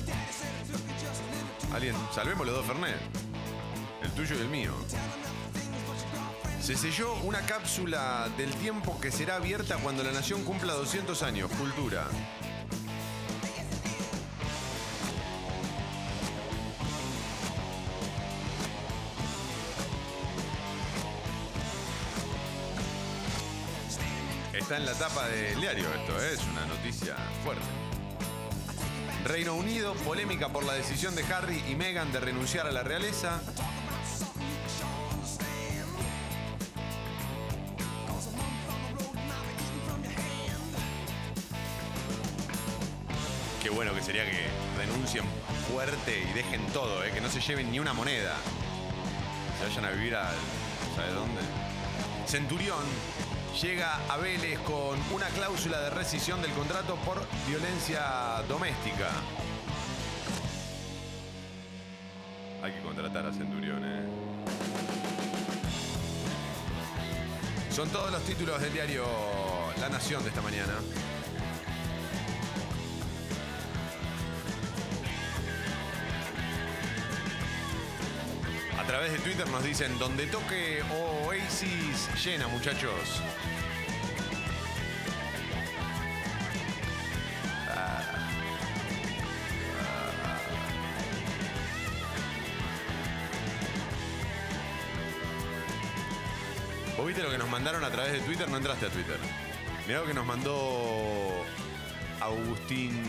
Alguien, salvemos los dos Fernet. El tuyo y el mío. Se selló una cápsula del tiempo que será abierta cuando la nación cumpla 200 años. Cultura. Está en la tapa del diario esto, ¿eh? es una noticia fuerte. Reino Unido, polémica por la decisión de Harry y Meghan de renunciar a la realeza. Qué bueno que sería que renuncien fuerte y dejen todo, ¿eh? que no se lleven ni una moneda. Se vayan a vivir a. ¿Sabes dónde? Centurión llega a Vélez con una cláusula de rescisión del contrato por violencia doméstica. Hay que contratar a Centurión, ¿eh? Son todos los títulos del diario La Nación de esta mañana. De Twitter nos dicen, donde toque Oasis llena, muchachos. ¿Vos viste lo que nos mandaron a través de Twitter? No entraste a Twitter. Mirá lo que nos mandó Agustín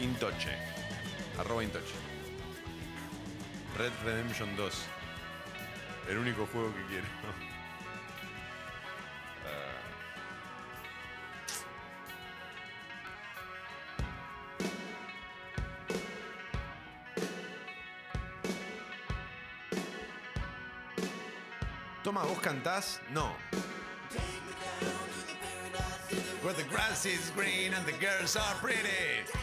Intoche. Arroba Intoche. Red Redemption 2. El único juego que quiero. Ah. Toma, ¿vos cantás? No. Where the grass is green and the girls are pretty.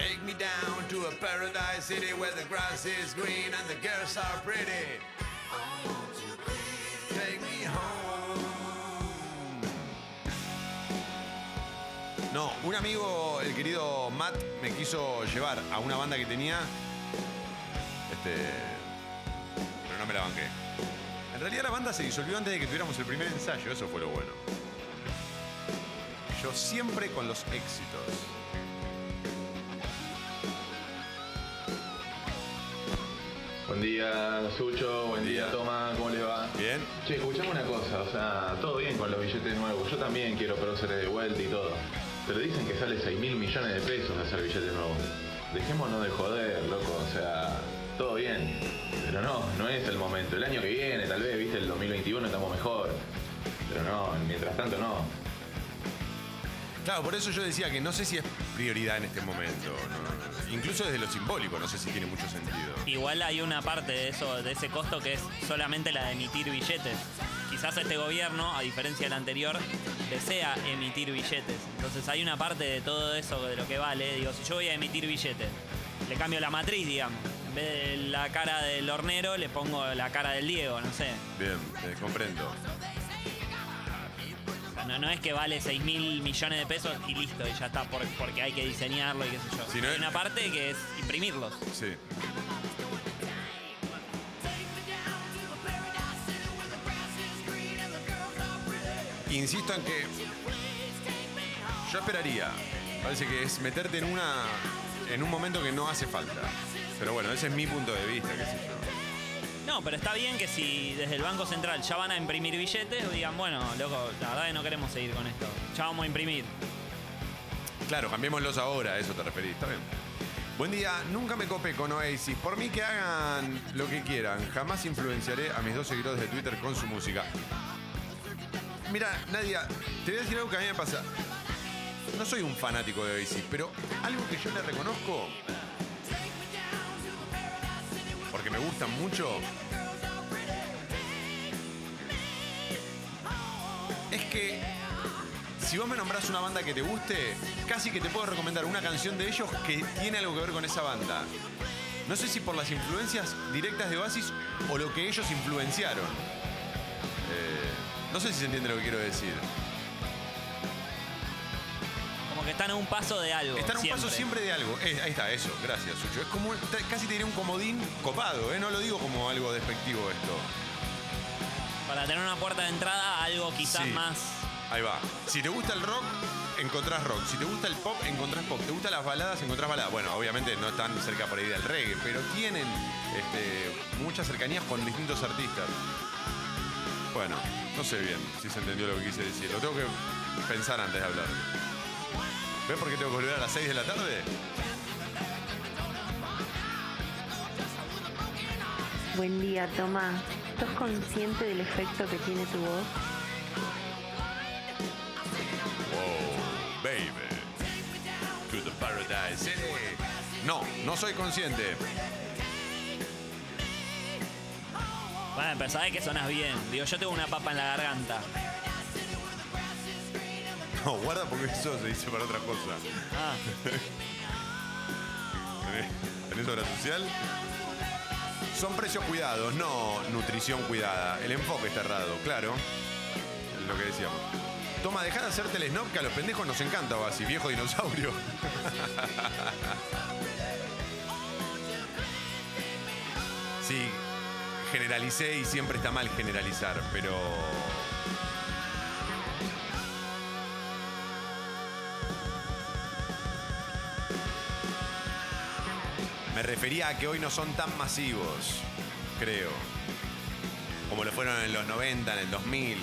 Take me down to a paradise city where the grass is green and the girls are pretty. Take me home. No, un amigo, el querido Matt, me quiso llevar a una banda que tenía. Este. Pero no me la banqué. En realidad la banda se disolvió antes de que tuviéramos el primer ensayo, eso fue lo bueno. Yo siempre con los éxitos. Buen día, Sucho. Buen día, Toma. ¿Cómo le va? Bien. Che, escuchame una cosa. O sea, todo bien con los billetes nuevos. Yo también quiero próceres de vuelta y todo. Pero dicen que sale 6 mil millones de pesos hacer billetes nuevos. Dejémonos de joder, loco. O sea, todo bien. Pero no, no es el momento. El año que viene, tal vez, viste, el 2021 estamos mejor. Pero no, mientras tanto no. Claro, por eso yo decía que no sé si es prioridad en este momento. ¿no? Incluso desde lo simbólico, no sé si tiene mucho sentido. Igual hay una parte de eso, de ese costo que es solamente la de emitir billetes. Quizás este gobierno, a diferencia del anterior, desea emitir billetes. Entonces hay una parte de todo eso de lo que vale. Digo, si yo voy a emitir billetes, le cambio la matriz, digamos. En vez de la cara del hornero, le pongo la cara del Diego, no sé. Bien, eh, comprendo. No, no es que vale 6 mil millones de pesos y listo, y ya está, por- porque hay que diseñarlo y qué sé yo. Si no hay es- una parte que es imprimirlos. Sí. Insisto en que yo esperaría. Parece que es meterte en una en un momento que no hace falta. Pero bueno, ese es mi punto de vista, qué sé yo. No, pero está bien que si desde el Banco Central ya van a imprimir billetes, digan, bueno, loco, la verdad que no queremos seguir con esto. Ya vamos a imprimir. Claro, cambiémoslos ahora, a eso te referís, está bien. Buen día, nunca me copé con Oasis. Por mí que hagan lo que quieran. Jamás influenciaré a mis dos seguidores de Twitter con su música. Mira, Nadia, te voy a decir algo que a mí me pasa. No soy un fanático de Oasis, pero algo que yo le reconozco, porque me gustan mucho, es que si vos me nombrás una banda que te guste, casi que te puedo recomendar una canción de ellos que tiene algo que ver con esa banda. No sé si por las influencias directas de Oasis o lo que ellos influenciaron. Eh, No sé si se entiende lo que quiero decir. Como que están a un paso de algo. Están a un siempre. paso siempre de algo. Ahí está, eso. Gracias, Sucho. Es como, casi te diría un comodín copado, ¿eh? No lo digo como algo despectivo esto. Para tener una puerta de entrada algo quizás Sí. más. Ahí va. Si te gusta el rock, encontrás rock. Si te gusta el pop, encontrás pop. ¿Te gustan las baladas? Encontrás baladas. Bueno, obviamente no están cerca por ahí del reggae, pero tienen este, muchas cercanías con distintos artistas. Bueno, no sé bien si se entendió lo que quise decir. Lo tengo que pensar antes de hablar. ¿Ves por qué tengo que volver a las 6 de la tarde? Buen día, Tomás. ¿Sos consciente del efecto que tiene tu voz? Wow, baby. To the paradise. City. No, no soy consciente. Bueno, pero sabes que sonas bien. Digo, yo tengo una papa en la garganta. No, guarda porque eso se dice para otra cosa. Ah. ¿Tenés- ¿Tenés obra social? Son precios cuidados, no nutrición cuidada. El enfoque está errado, claro. Es lo que decíamos. Toma, dejá de hacerte el snob que a los pendejos nos encanta, Basi, viejo dinosaurio. Sí, generalicé y siempre está mal generalizar, pero. Me refería a que hoy no son tan masivos, creo. Como lo fueron en los 90, en el 2000.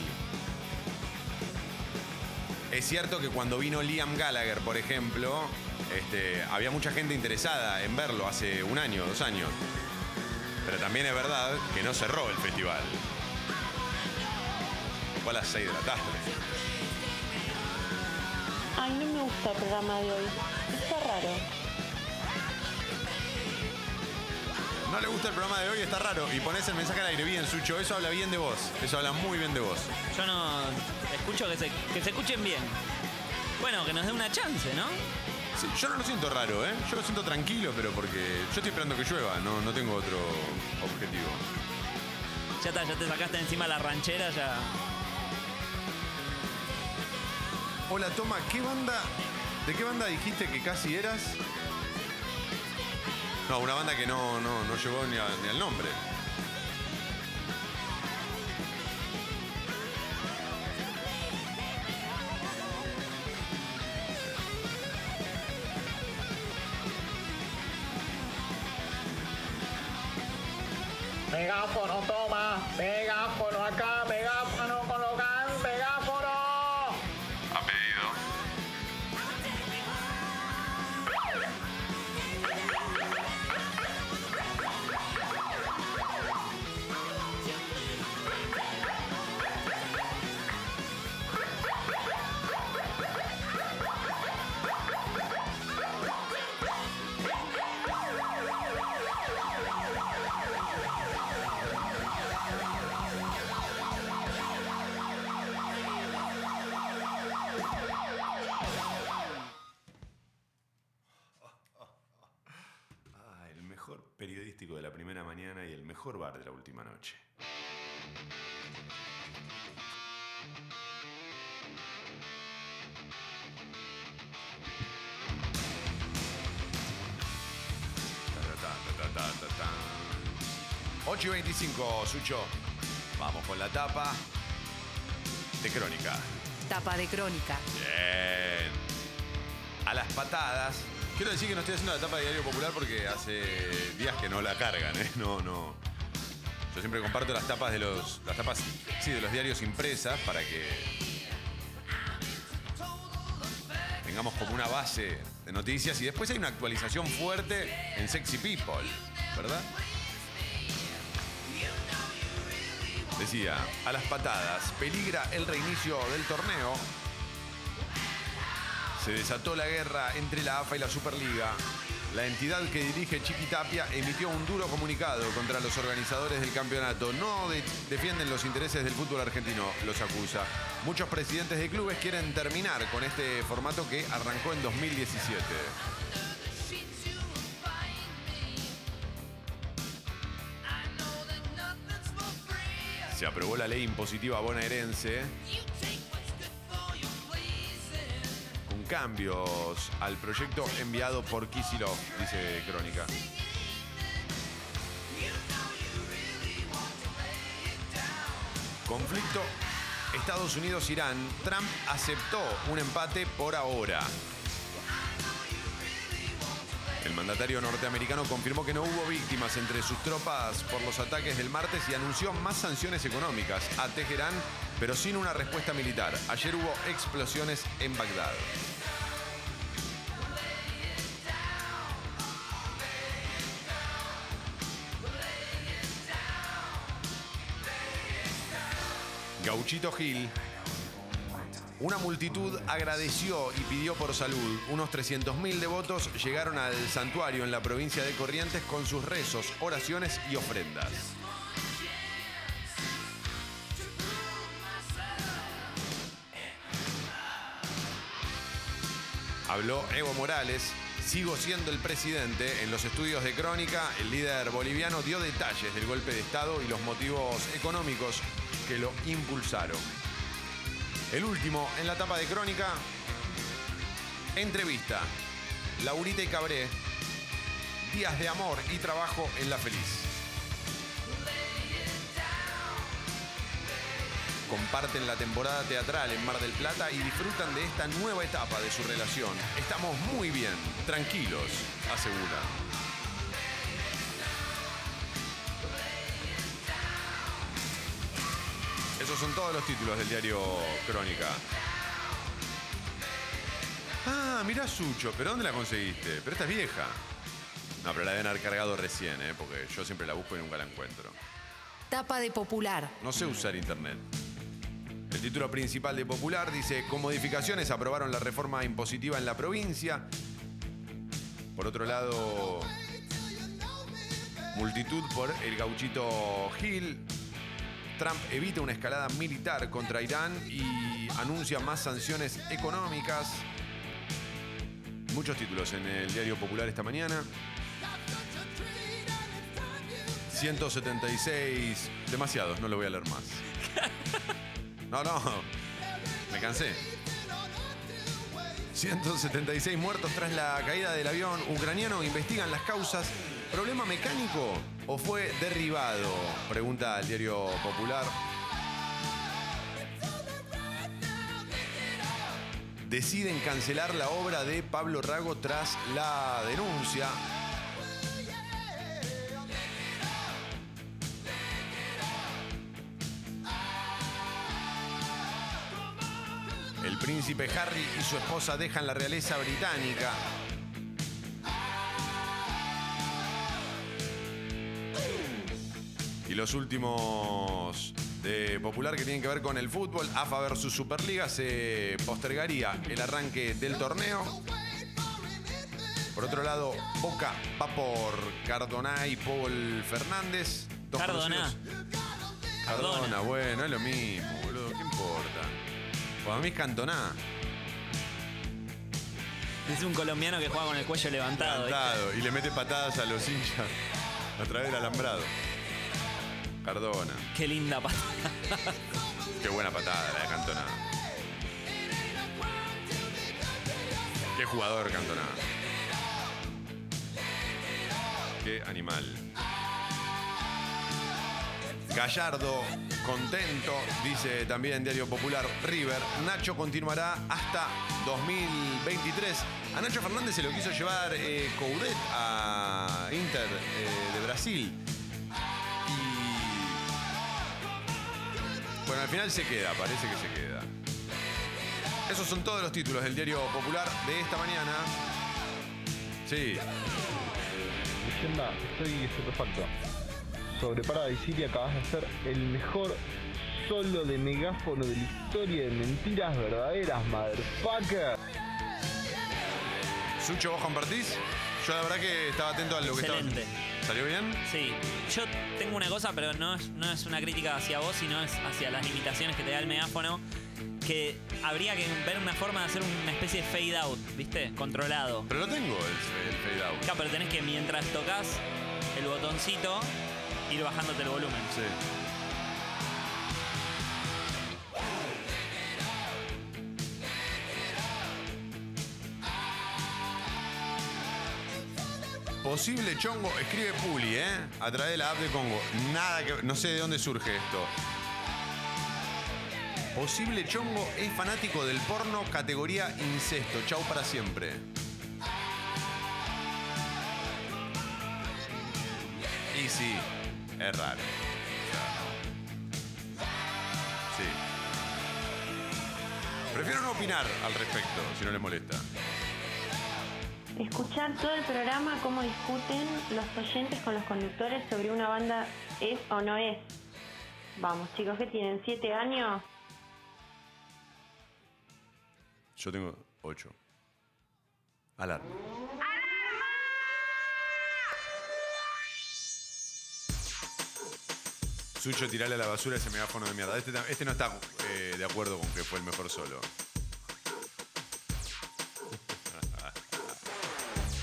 Es cierto que cuando vino Liam Gallagher, por ejemplo, este, había mucha gente interesada en verlo hace un año, dos años. Pero también es verdad que no cerró el festival. Fue a las 6 de la tarde. Ay, no me gusta el programa de hoy. Está raro. No le gusta el programa de hoy, está raro. Y pones el mensaje al aire bien, Sucho. Eso habla bien de vos. Eso habla muy bien de vos. Yo no escucho que se, que se escuchen bien. Bueno, que nos dé una chance, ¿no? Sí, yo no lo siento raro, ¿eh? Yo lo siento tranquilo, pero porque yo estoy esperando que llueva, no, no tengo otro objetivo. Ya está, ya te sacaste encima la ranchera, ya. Hola, Toma, ¿qué banda? ¿De qué banda dijiste que casi eras? No, una banda que no, no, no llegó ni, al nombre. Megáfono, toma. Megáfono acá, megáfono, noche. Ta, ta, ta, ta, ta, ta. 8 y 25, Sucho. Vamos con la tapa de crónica. Tapa de crónica. Bien. A las patadas. Quiero decir que no estoy haciendo la tapa de Diario Popular porque hace días que no la cargan, ¿eh? No, no. Yo siempre comparto las tapas de los. Las tapas, sí, de los diarios impresas para que. Tengamos como una base de noticias y después hay una actualización fuerte en Sexy People, ¿verdad? Decía, a las patadas, peligra el reinicio del torneo. Se desató la guerra entre la AFA y la Superliga. La entidad que dirige Chiqui Tapia emitió un duro comunicado contra los organizadores del campeonato. No de- defienden los intereses del fútbol argentino, los acusa. Muchos presidentes de clubes quieren terminar con este formato que arrancó en 2017. Se aprobó la ley impositiva bonaerense cambios al proyecto enviado por Kisilov, dice Crónica. Conflicto Estados Unidos-Irán. Trump aceptó un empate por ahora. El mandatario norteamericano confirmó que no hubo víctimas entre sus tropas por los ataques del martes y anunció más sanciones económicas a Teherán, pero sin una respuesta militar. Ayer hubo explosiones en Bagdad. Gauchito Gil. Una multitud agradeció y pidió por salud. Unos 300.000 devotos llegaron al santuario en la provincia de Corrientes con sus rezos, oraciones y ofrendas. Habló Evo Morales. Sigo siendo el presidente. En los estudios de Crónica, el líder boliviano dio detalles del golpe de Estado y los motivos económicos que lo impulsaron. El último en la tapa de Crónica. Entrevista. Laurita y Cabré. Días de amor y trabajo en La Feliz. Comparten la temporada teatral en Mar del Plata y disfrutan de esta nueva etapa de su relación. Estamos muy bien, tranquilos, aseguran. Esos son todos los títulos del diario Crónica. Ah, mirá Sucho, pero ¿dónde la conseguiste? Pero esta es vieja. No, pero la deben haber cargado recién, ¿eh? porque yo siempre la busco y nunca la encuentro. Tapa de Popular. No sé usar internet. El título principal de Popular dice, con modificaciones aprobaron la reforma impositiva en la provincia. Por otro lado, multitud por el gauchito Gil. Trump evita una escalada militar contra Irán y anuncia más sanciones económicas. Muchos títulos en el diario Popular esta mañana. 176, demasiados, no lo voy a leer más. No, no, me cansé. 176 muertos tras la caída del avión ucraniano. Investigan las causas. ¿Problema mecánico o fue derribado? Pregunta el diario Popular. Deciden cancelar la obra de Pablo Rago tras la denuncia. El príncipe Harry y su esposa dejan la realeza británica. Y los últimos de Popular que tienen que ver con el fútbol, AFA versus Superliga, se postergaría el arranque del torneo. Por otro lado, Boca va por Cardona y Paul Fernández. dos Cardona. Cardona, bueno, es lo mismo, boludo, ¿qué importa? Para mí es. Es un colombiano que juega con el cuello levantado. ¿viste? Levantado, y le mete patadas a los hinchas a través del alambrado. Cardona. Qué linda patada. Qué buena patada la de Cantona. Qué jugador Cantona. Qué animal. Gallardo, contento, dice también Diario Popular River. Nacho continuará hasta 2023. A Nacho Fernández se lo quiso llevar eh, Coudet a Inter eh, de Brasil. Bueno, al final se queda, parece que se queda. Esos son todos los títulos del Diario Popular de esta mañana. Sí, Leyenda, estoy estupefacto. Sobre Parada y City acabas de hacer el mejor solo de megáfono de la historia de mentiras verdaderas, motherfucker. Sucho, ¿vos compartís? Yo la verdad que estaba atento a lo que estaba. ¿Salió bien? Sí, yo tengo una cosa, pero no es, no es una crítica hacia vos, sino es hacia las limitaciones que te da el megáfono. Que habría que ver una forma de hacer una especie de fade out, ¿viste? Controlado. Pero lo tengo el, el fade out. Claro, pero tenés que mientras tocas el botoncito ir bajándote el volumen. Sí. Posible chongo, escribe Puli, ¿eh? A través de la app de Congo. Nada que. No sé de dónde surge esto. Posible chongo es fanático del porno categoría incesto. Chau para siempre. Y sí, es raro. Sí. Prefiero no opinar al respecto, si no le molesta. Escuchar todo el programa, cómo discuten los oyentes con los conductores sobre una banda es o no es. Vamos, chicos, que tienen siete años. Yo tengo ocho. Alarma. Sucho, tirale a la basura ese megáfono de mierda. Este, este no está eh, de acuerdo con que fue el mejor solo.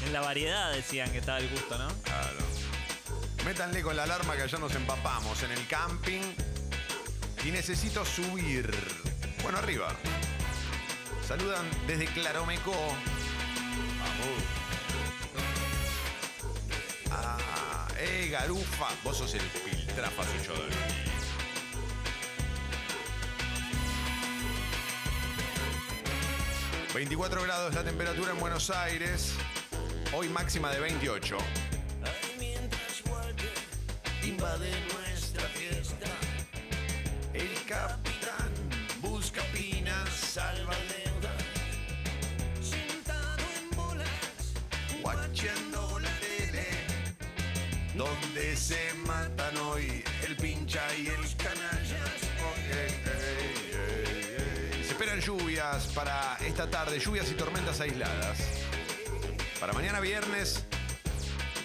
En la variedad decían que estaba el gusto, ¿no? Claro. Métanle con la alarma que allá nos empapamos en el camping. Y necesito subir. Bueno, arriba. Saludan desde Claromeco. Vamos. Ah, eh, Garufa. Vos sos el piltrafa suyo de mí. ...24 grados la temperatura en Buenos Aires... ...hoy máxima de 28... invade nuestra fiesta. El capitán busca pinas, salva deuda. Sentado en bolas, guacheando la tele. Donde se matan hoy el pincha y el canalla. Se esperan lluvias para esta tarde, lluvias y tormentas aisladas. Para mañana viernes,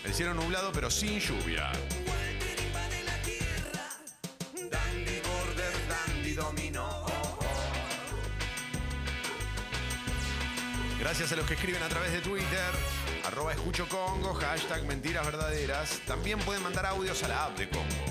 el cielo nublado pero sin lluvia. Gracias a los que escriben a través de Twitter, arroba escucho Congo, hashtag mentiras verdaderas. También pueden mandar audios a la app de Congo.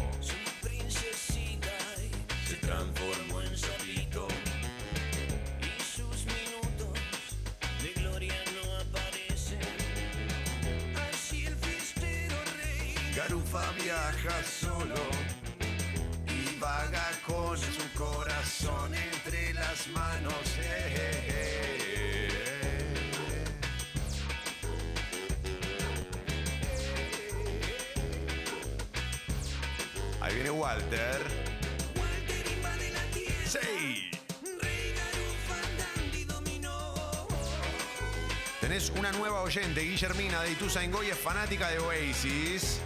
Oyente, Guillermina de Ituzaingó es fanática de Oasis.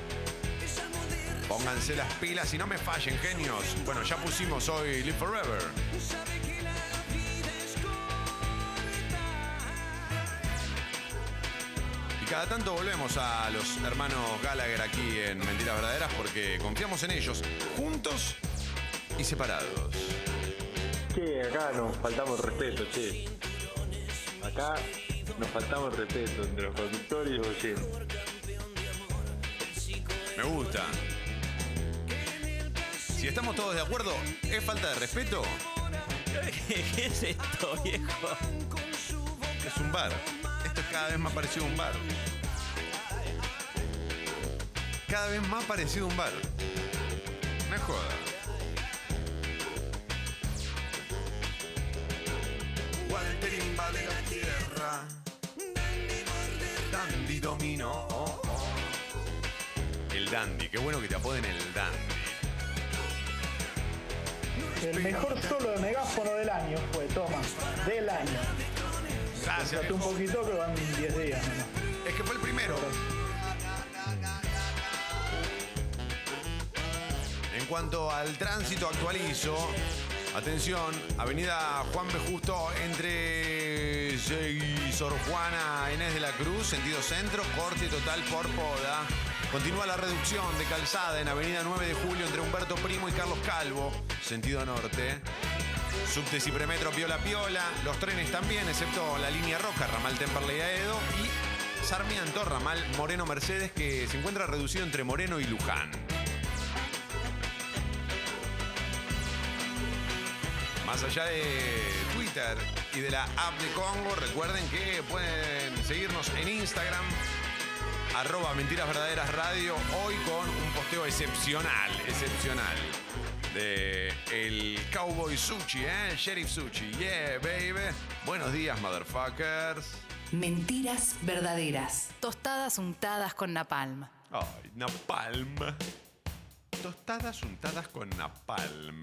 Pónganse las pilas y no me fallen, genios. Bueno, ya pusimos hoy Live Forever. Y cada tanto volvemos a los hermanos Gallagher aquí en Mentiras Verdaderas porque confiamos en ellos, juntos y separados. Che, acá nos faltamos respeto, che. Acá nos faltamos respeto entre los conductores y los oyentes. Me gusta. Si estamos todos de acuerdo, ¿es falta de respeto? ¿Qué es esto, viejo? Es un bar. Esto es cada vez más parecido a un bar. Cada vez más parecido a un bar. No es joda. Dandy. Qué bueno que te apoden el dandy. El mejor solo de megáfono del año fue, toma, del año. Gracias. Un poquito que van 10 días nomás. Es que fue el primero. En cuanto al tránsito actualizo, atención, Avenida Juan B. Justo entre Sor Juana Inés de la Cruz, sentido centro, corte total por poda. Continúa la reducción de calzada en Avenida 9 de Julio entre Humberto Primo y Carlos Calvo, sentido norte. Subtes y premetro Piola Piola, los trenes también, excepto la línea roja, ramal Temperley Aedo y Sarmiento, ramal Moreno Mercedes, que se encuentra reducido entre Moreno y Luján. Más allá de Twitter y de la app de Congo, recuerden que pueden seguirnos en Instagram arroba Mentiras Verdaderas Radio, hoy con un posteo excepcional, excepcional. De el Cowboy Sushi, ¿eh? Sheriff Sushi. Yeah, baby. Buenos días, motherfuckers. Mentiras verdaderas. Tostadas untadas con napalm. Ay, napalm. Tostadas untadas con napalm.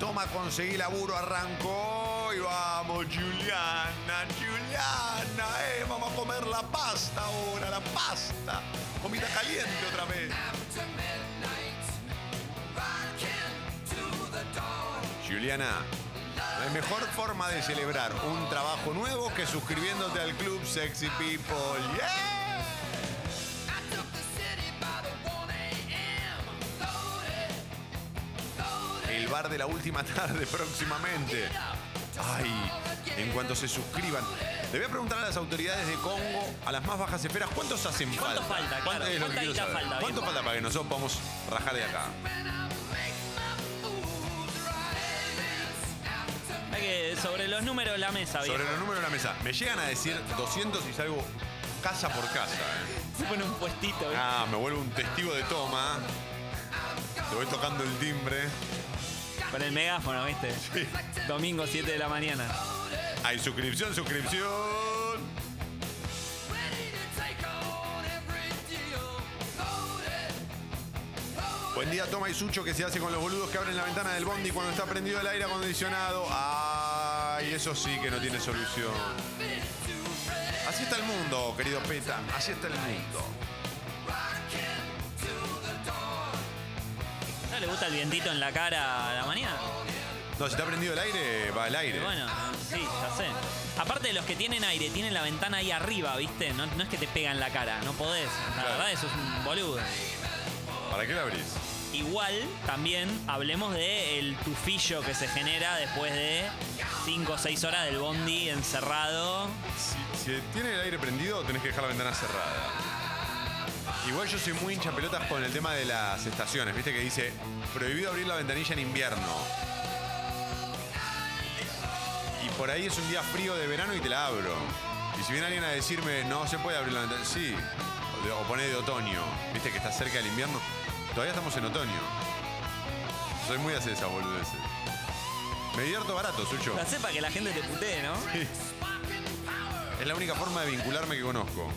Toma, conseguí laburo, arrancó y vamos, Juliana, Juliana, eh, vamos a comer la pasta ahora, la pasta. Comida caliente otra vez. Juliana, hay mejor forma de celebrar un trabajo nuevo que suscribiéndote al club Sexy People. ¡Yeah! El bar de la última tarde próximamente. Ay, en cuanto se suscriban. Le voy a preguntar a las autoridades de Congo, a las más bajas esferas, ¿cuántos hacen ¿Cuánto falta? falta? ¿Cuánto Claro, es lo que ¿cuánta quiero guita saber? falta? ¿Cuánto Bien. falta para que nosotros podamos rajar de acá? Hay que, sobre los números de la mesa, Sobre viejo. los números de la mesa. Me llegan a decir 200 y salgo casa por casa. ¿eh? Se pone un puestito, ¿viste? Ah, me vuelvo un testigo de toma. Te voy tocando el timbre. Con el megáfono, ¿viste? Domingo 7 de la mañana. Hay suscripción, suscripción. Buen día, toma y sucho que se hace con los boludos que abren la ventana del bondi cuando está prendido el aire acondicionado. Ay, eso sí que no tiene solución. Así está el mundo, querido Peta. Así está el mundo. Le gusta el vientito en la cara a la mañana? No, si está prendido el aire, va el aire. Bueno, sí, ya sé. Aparte de los que tienen aire, tienen la ventana ahí arriba, ¿viste? No, no es que te pega en la cara, no podés. La Claro. verdad, eso es un boludo. ¿Para qué la abrís? Igual, también hablemos de el tufillo que se genera después de 5 o 6 horas del bondi encerrado. Si, si tiene el aire prendido, tenés que dejar la ventana cerrada. Igual yo soy muy hincha pelotas con el tema de las estaciones, viste que dice prohibido abrir la ventanilla en invierno. Y por ahí es un día frío de verano y te la abro. Y si viene alguien a decirme no se puede abrir la ventana, sí. O, de- o pone de otoño, viste que está cerca del invierno. Todavía estamos en otoño. Soy muy hacer esa boludeces. Me divierto barato, Sucho. La sepa que la gente te putee, ¿no? Sí. Es la única forma de vincularme que conozco.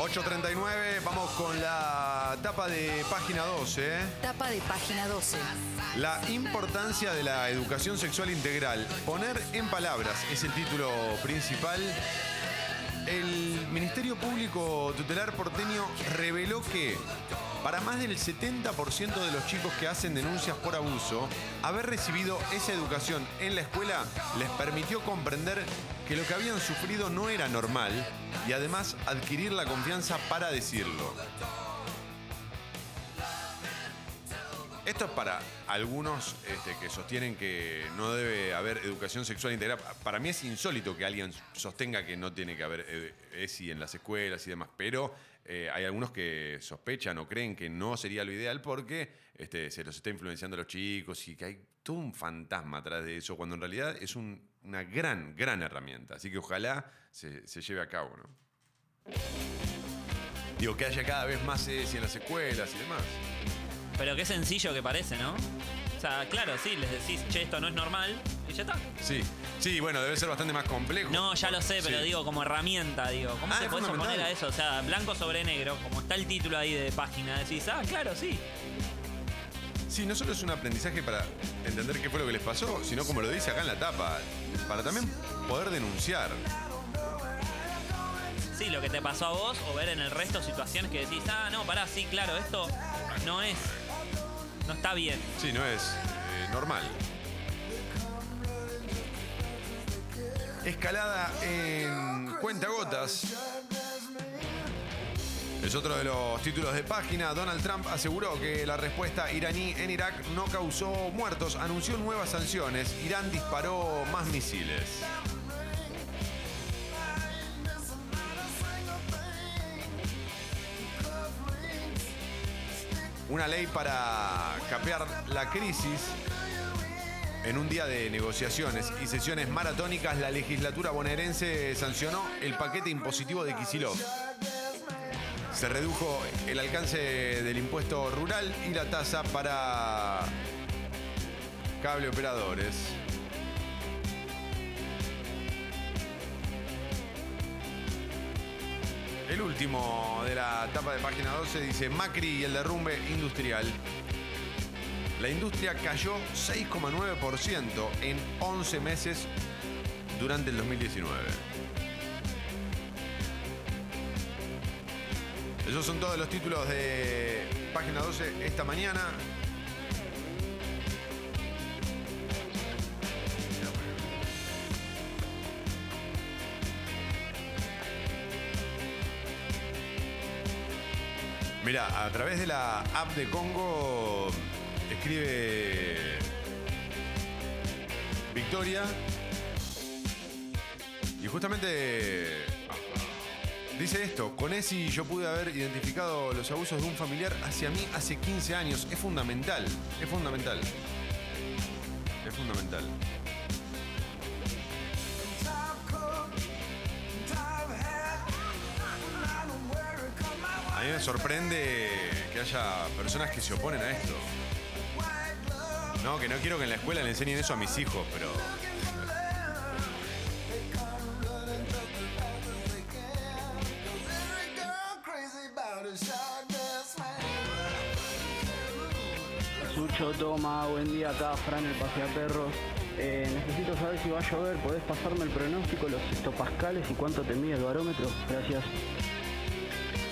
8.39, vamos con la tapa de página 12. ¿eh? Tapa de página 12. La importancia de la educación sexual integral. Poner en palabras es el título principal. El Ministerio Público Tutelar porteño reveló que para más del 70% de los chicos que hacen denuncias por abuso, haber recibido esa educación en la escuela les permitió comprender que lo que habían sufrido no era normal y además adquirir la confianza para decirlo. Esto es para algunos este, que sostienen que no debe haber educación sexual integral. Para mí es insólito que alguien sostenga que no tiene que haber eh, ESI en las escuelas y demás, pero eh, hay algunos que sospechan o creen que no sería lo ideal porque este, se los está influenciando a los chicos y que hay todo un fantasma atrás de eso, cuando en realidad es un- una gran, gran herramienta. Así que ojalá se, se lleve a cabo, ¿no? Digo, que haya cada vez más ESI en las escuelas y demás. Pero qué sencillo que parece, ¿no? O sea, claro, sí, les decís, che, esto no es normal, y ya está. Sí, sí, bueno, debe ser bastante más complejo. No, ya lo sé, pero Sí. digo, como herramienta, digo, ¿cómo Ah, se puede oponer a eso? O sea, blanco sobre negro, como está el título ahí de página, decís, ah, claro, sí. Sí, no solo es un aprendizaje para entender qué fue lo que les pasó, sino como lo dice acá en la tapa, para también poder denunciar. Sí, lo que te pasó a vos, o ver en el resto situaciones que decís, ah, no, pará, sí, claro, esto no es, no está bien. Sí, no es eh, normal. Escalada en cuentagotas. Es otro de los títulos de página. Donald Trump aseguró que la respuesta iraní en Irak no causó muertos. Anunció nuevas sanciones. Irán disparó más misiles. una ley para capear la crisis. En un día de negociaciones y sesiones maratónicas, la legislatura bonaerense sancionó el paquete impositivo de Kisilov. Se redujo el alcance del impuesto rural y la tasa para cable operadores. El último de la tapa de página 12 dice Macri y el derrumbe industrial. La industria cayó 6,9% en 11 meses durante el 2019. Esos son todos los títulos de página 12 esta mañana. Mira, a través de la app de Congo escribe Victoria y justamente dice esto, con ESI yo pude haber identificado los abusos de un familiar hacia mí hace 15 años. Es fundamental, es fundamental. Es fundamental. A mí me sorprende que haya personas que se oponen a esto. No, que no quiero que en la escuela le enseñen eso a mis hijos, pero. Toma, buen día acá, Fran, el paseaperros. Eh, necesito saber si va a llover, ¿podés pasarme el pronóstico, los hectopascales y cuánto te mide el barómetro? Gracias.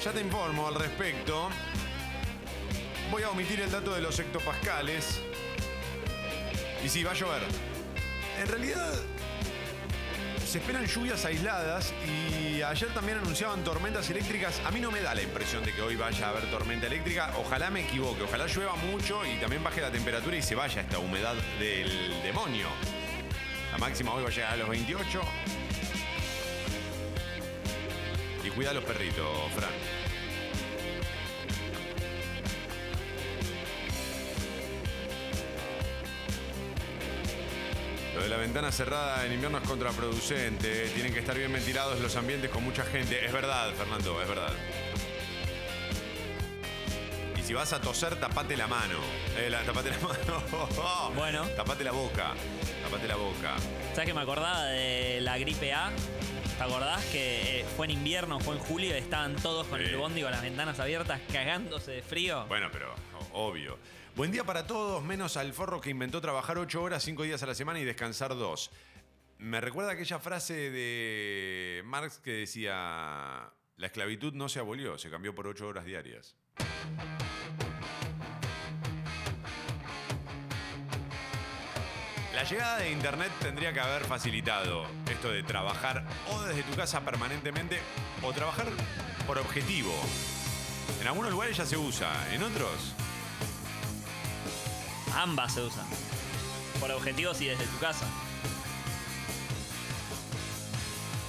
Ya te informo al respecto. Voy a omitir el dato de los hectopascales. Y sí, va a llover. En realidad, se esperan lluvias aisladas y ayer también anunciaban tormentas eléctricas. A mí no me da la impresión de que hoy vaya a haber tormenta eléctrica. Ojalá me equivoque, ojalá llueva mucho y también baje la temperatura y se vaya esta humedad del demonio. La máxima hoy va a llegar a los 28. Y cuida a los perritos, Fran. De la ventana cerrada en invierno es contraproducente. Tienen que estar bien ventilados los ambientes con mucha gente. Es verdad, Fernando, es verdad. Y si vas a toser, tapate la mano. Eh, la- tapate la mano. Bueno. Tapate la boca. Tapate la boca. ¿Sabes que me acordaba de la gripe A? ¿Te acordás que eh, fue en invierno, fue en julio y estaban todos con el bondi con las ventanas abiertas cagándose de frío? Bueno, pero obvio. Buen día para todos, menos al forro que inventó trabajar 8 horas, 5 días a la semana y descansar 2. Me recuerda aquella frase de Marx que decía, la esclavitud no se abolió, se cambió por 8 horas diarias. La llegada de Internet tendría que haber facilitado esto de trabajar o desde tu casa permanentemente o trabajar por objetivo. En algunos lugares ya se usa, en otros Ambas se usan. Por objetivos y desde tu casa.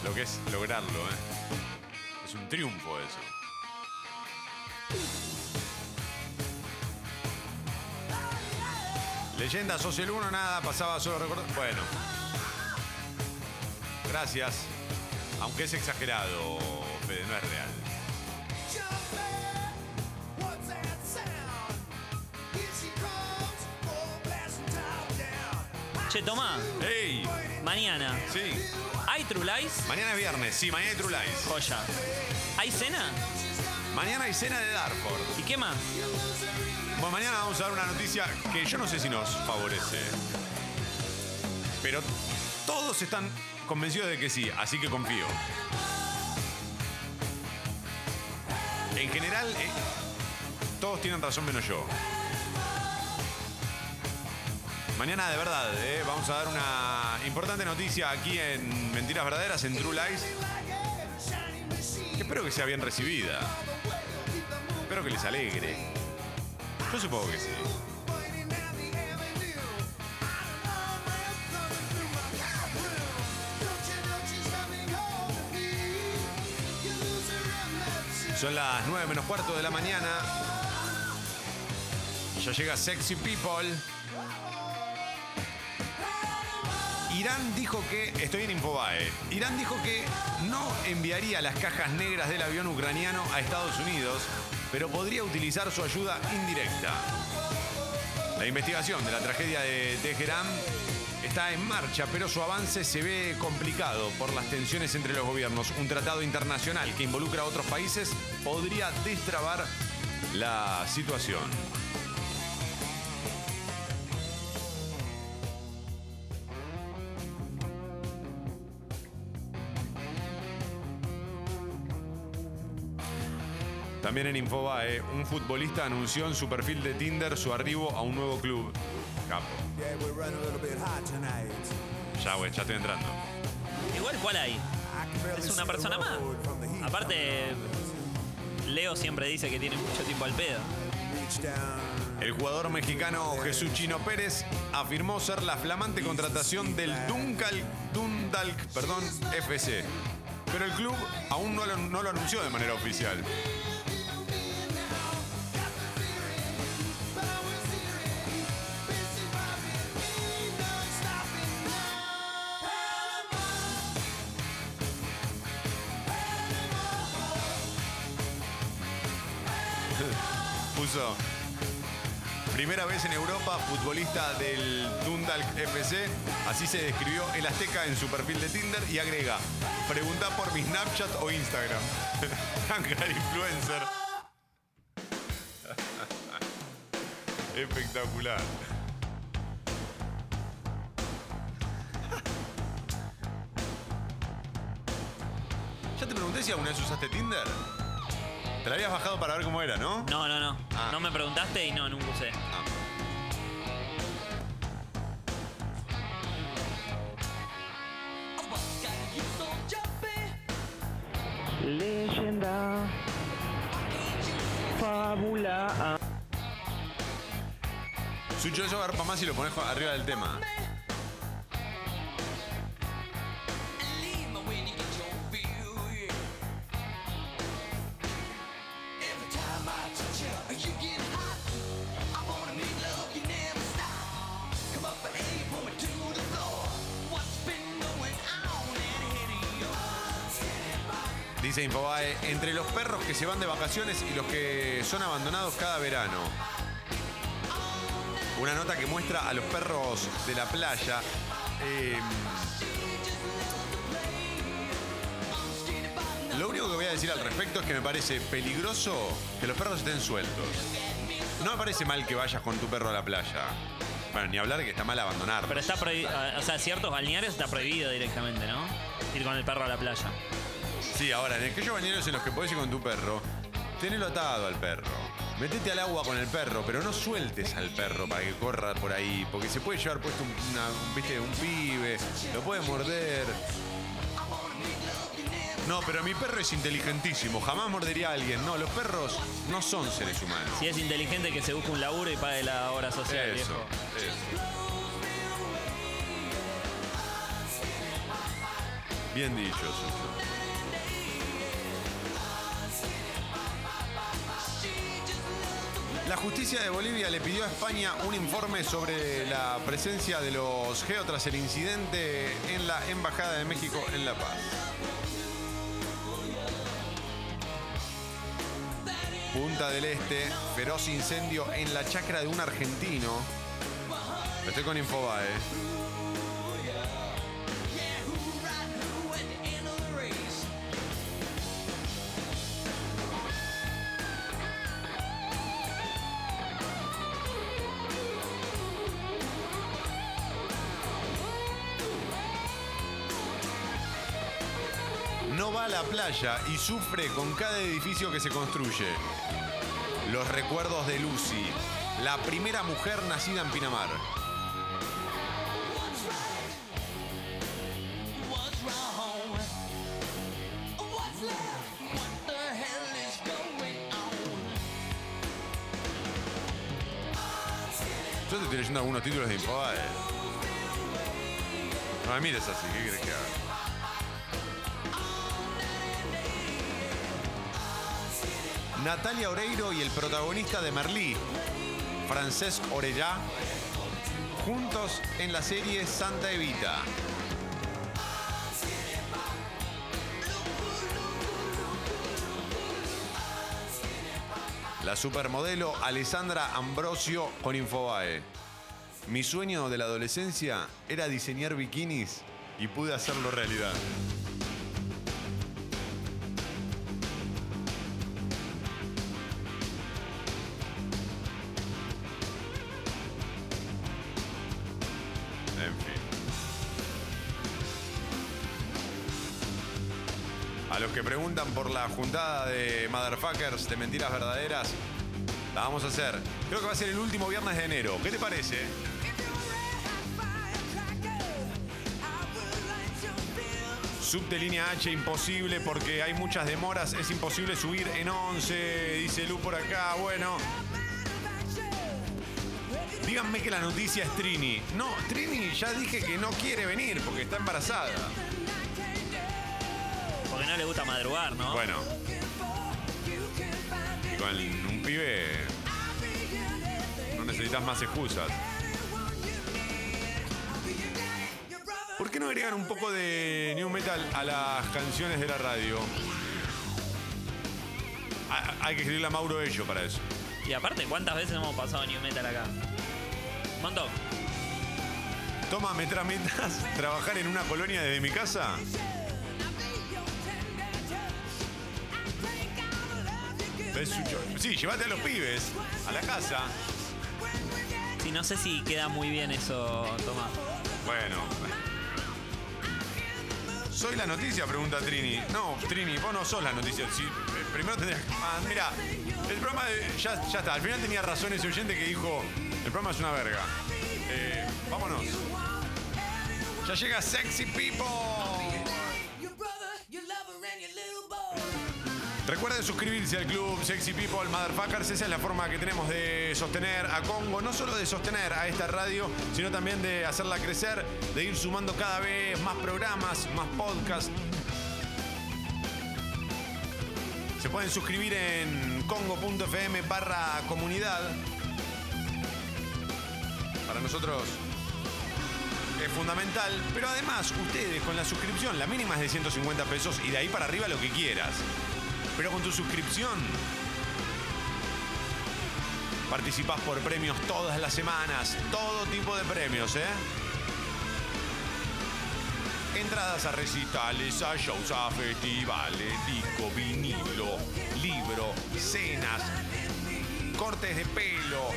lo que es lograrlo, ¿eh? Es un triunfo eso. Leyenda sos el nada, pasaba solo recordar. Bueno. Gracias. Aunque es exagerado, Fede, no es real. Che, Tomá. ¡Ey! Mañana. Sí. ¿Hay True Lies? Mañana es viernes, sí, mañana hay True Lies. Joya. ¿Hay cena? Mañana hay cena de Darford. ¿Y qué más? Bueno, mañana vamos a dar una noticia que yo no sé si nos favorece. Pero todos están convencidos de que sí, así que confío. En general, eh, todos tienen razón menos yo. Mañana de verdad, eh, vamos a dar una importante noticia aquí en Mentiras Verdaderas, en True Lies. Espero que sea bien recibida. Espero que les alegre. Yo supongo que sí. Son las 9 menos cuarto de la mañana. Ya llega Sexy People. Irán dijo que, estoy en Infobae, Irán dijo que no enviaría las cajas negras del avión ucraniano a Estados Unidos, pero podría utilizar su ayuda indirecta. La investigación de la tragedia de Teherán está en marcha, pero su avance se ve complicado por las tensiones entre los gobiernos. Un tratado internacional que involucra a otros países podría destrabar la situación. También en Infobae, un futbolista anunció en su perfil de Tinder su arribo a un nuevo club. Capo. Ya, güey, ya estoy entrando. Igual, ¿cuál hay? Es una persona más. Aparte, Leo siempre dice que tiene mucho tiempo al pedo. El jugador mexicano Jesús Chino Pérez afirmó ser la flamante contratación del Dunkal, Dundalk perdón, FC. Pero el club aún no lo, no lo anunció de manera oficial. Primera vez en Europa, futbolista del Dundalk FC. Así se describió el Azteca en su perfil de Tinder y agrega: Pregunta por mi Snapchat o Instagram. Gran influencer. Espectacular. Ya te pregunté si alguna vez usaste Tinder. Te la habías bajado para ver cómo era, ¿no? No, no, no. Ah. No me preguntaste y no, nunca usé. Leyenda. Fábula. Sucho, eso agarpa más y lo pones arriba del tema. Infobae, entre los perros que se van de vacaciones y los que son abandonados cada verano. Una nota que muestra a los perros de la playa. eh, lo único que voy a decir al respecto es que me parece peligroso que los perros estén sueltos. No me parece mal que vayas con tu perro a la playa. Bueno, ni hablar que está mal abandonar. Pero está prohibido, o sea, ciertos balnearios está prohibido directamente, ¿no? Ir con el perro a la playa. Sí, ahora, en aquellos bañeros en los que podés ir con tu perro, tenelo atado al perro. Metete al agua con el perro, pero no sueltes al perro para que corra por ahí, porque se puede llevar puesto un, una- un- viste, un pibe, lo puede morder. No, pero mi perro es inteligentísimo, jamás mordería a alguien. No, los perros no son seres humanos. Si es inteligente que se busque un laburo y pague la hora social, Eso, viejo. eso. Bien dicho, Sucho. La justicia de Bolivia le pidió a España un informe sobre la presencia de los geo tras el incidente en la Embajada de México en La Paz. Punta del Este, feroz incendio en la chacra de un argentino. Estoy con Infobae. No va a la playa y sufre con cada edificio que se construye. Los recuerdos de Lucy, la primera mujer nacida en Pinamar. Yo te estoy leyendo algunos títulos de Infobae. No me mires así, ¿qué querés que haga? Natalia Oreiro y el protagonista de Merlí Francesc Orellá, juntos en la serie Santa Evita. La supermodelo Alessandra Ambrosio con Infobae. Mi sueño de la adolescencia era diseñar bikinis y pude hacerlo realidad. Por la juntada de Motherfuckers de mentiras verdaderas, la vamos a hacer. Creo que va a ser el último viernes de enero. ¿Qué te parece? Sub de línea H imposible porque hay muchas demoras. Es imposible subir en 11, dice Lu por acá. Bueno. Díganme que la noticia es Trini. No, Trini ya dije que no quiere venir porque está embarazada. No le gusta madrugar, ¿no? Bueno. Con un pibe no necesitas más excusas. ¿Por qué no agregan un poco de new metal a las canciones de la radio? Ha- Hay que escribirle a Mauro Ello para eso. Y aparte, ¿cuántas veces hemos pasado New Metal acá? Un montón. Toma, ¿me tramitas trabajar en una colonia desde mi casa? ¿Ves, Sucho? Sí, llévate a los pibes a la casa. Sí, no sé si queda muy bien eso, Tomás. Bueno. ¿Soy la noticia? Pregunta Trini. No, Trini, vos no sos la noticia. Sí, eh, primero tendrías que. Ah, mira, el programa de- ya, ya está. Al final tenía razón ese oyente que dijo: el programa es una verga. Eh, vámonos. Ya llega Sexy People. Recuerden suscribirse al club Sexy People Motherfuckers. Esa es la forma que tenemos de sostener a Congo. No solo de sostener a esta radio, sino también de hacerla crecer, de ir sumando cada vez más programas, más podcasts. Se pueden suscribir en congo.fm barra comunidad. Para nosotros es fundamental, pero además ustedes con la suscripción, la mínima es de 150 pesos y de ahí para arriba lo que quieras. Pero con tu suscripción participas por premios todas las semanas, todo tipo de premios, ¿eh? Entradas a recitales, a shows, a festivales, disco, vinilo, libro, cenas, cortes de pelo,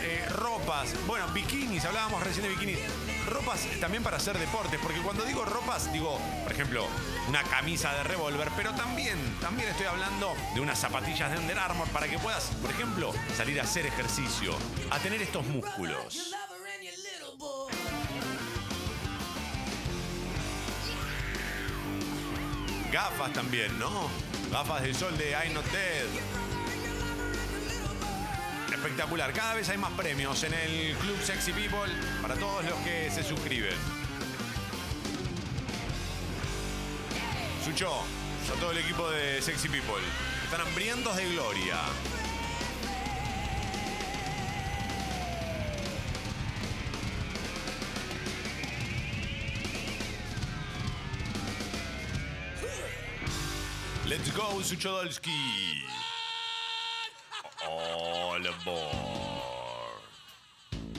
eh, ropas, bueno, bikinis, hablábamos recién de bikinis, ropas también para hacer deportes, porque cuando digo ropas, digo, por ejemplo, una camisa de revólver, pero también, también estoy hablando de unas zapatillas de Under Armour para que puedas, por ejemplo, salir a hacer ejercicio, a tener estos músculos. Gafas también, ¿no? Gafas de sol de I'm Not Dead. Espectacular. Cada vez hay más premios en el Club Sexy People para todos los que se suscriben. Sucho, a todo el equipo de Sexy People. Están hambrientos de gloria. Let's go, Suchodolski. All aboard.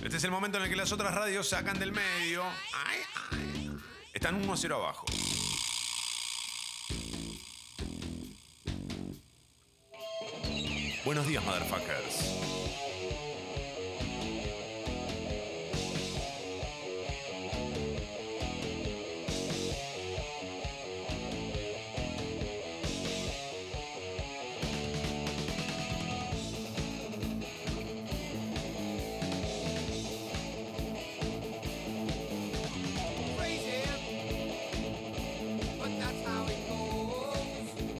Este es el momento en el que las otras radios sacan del medio. Ay, ay. Están 1-0 abajo. Buenos días, motherfuckers.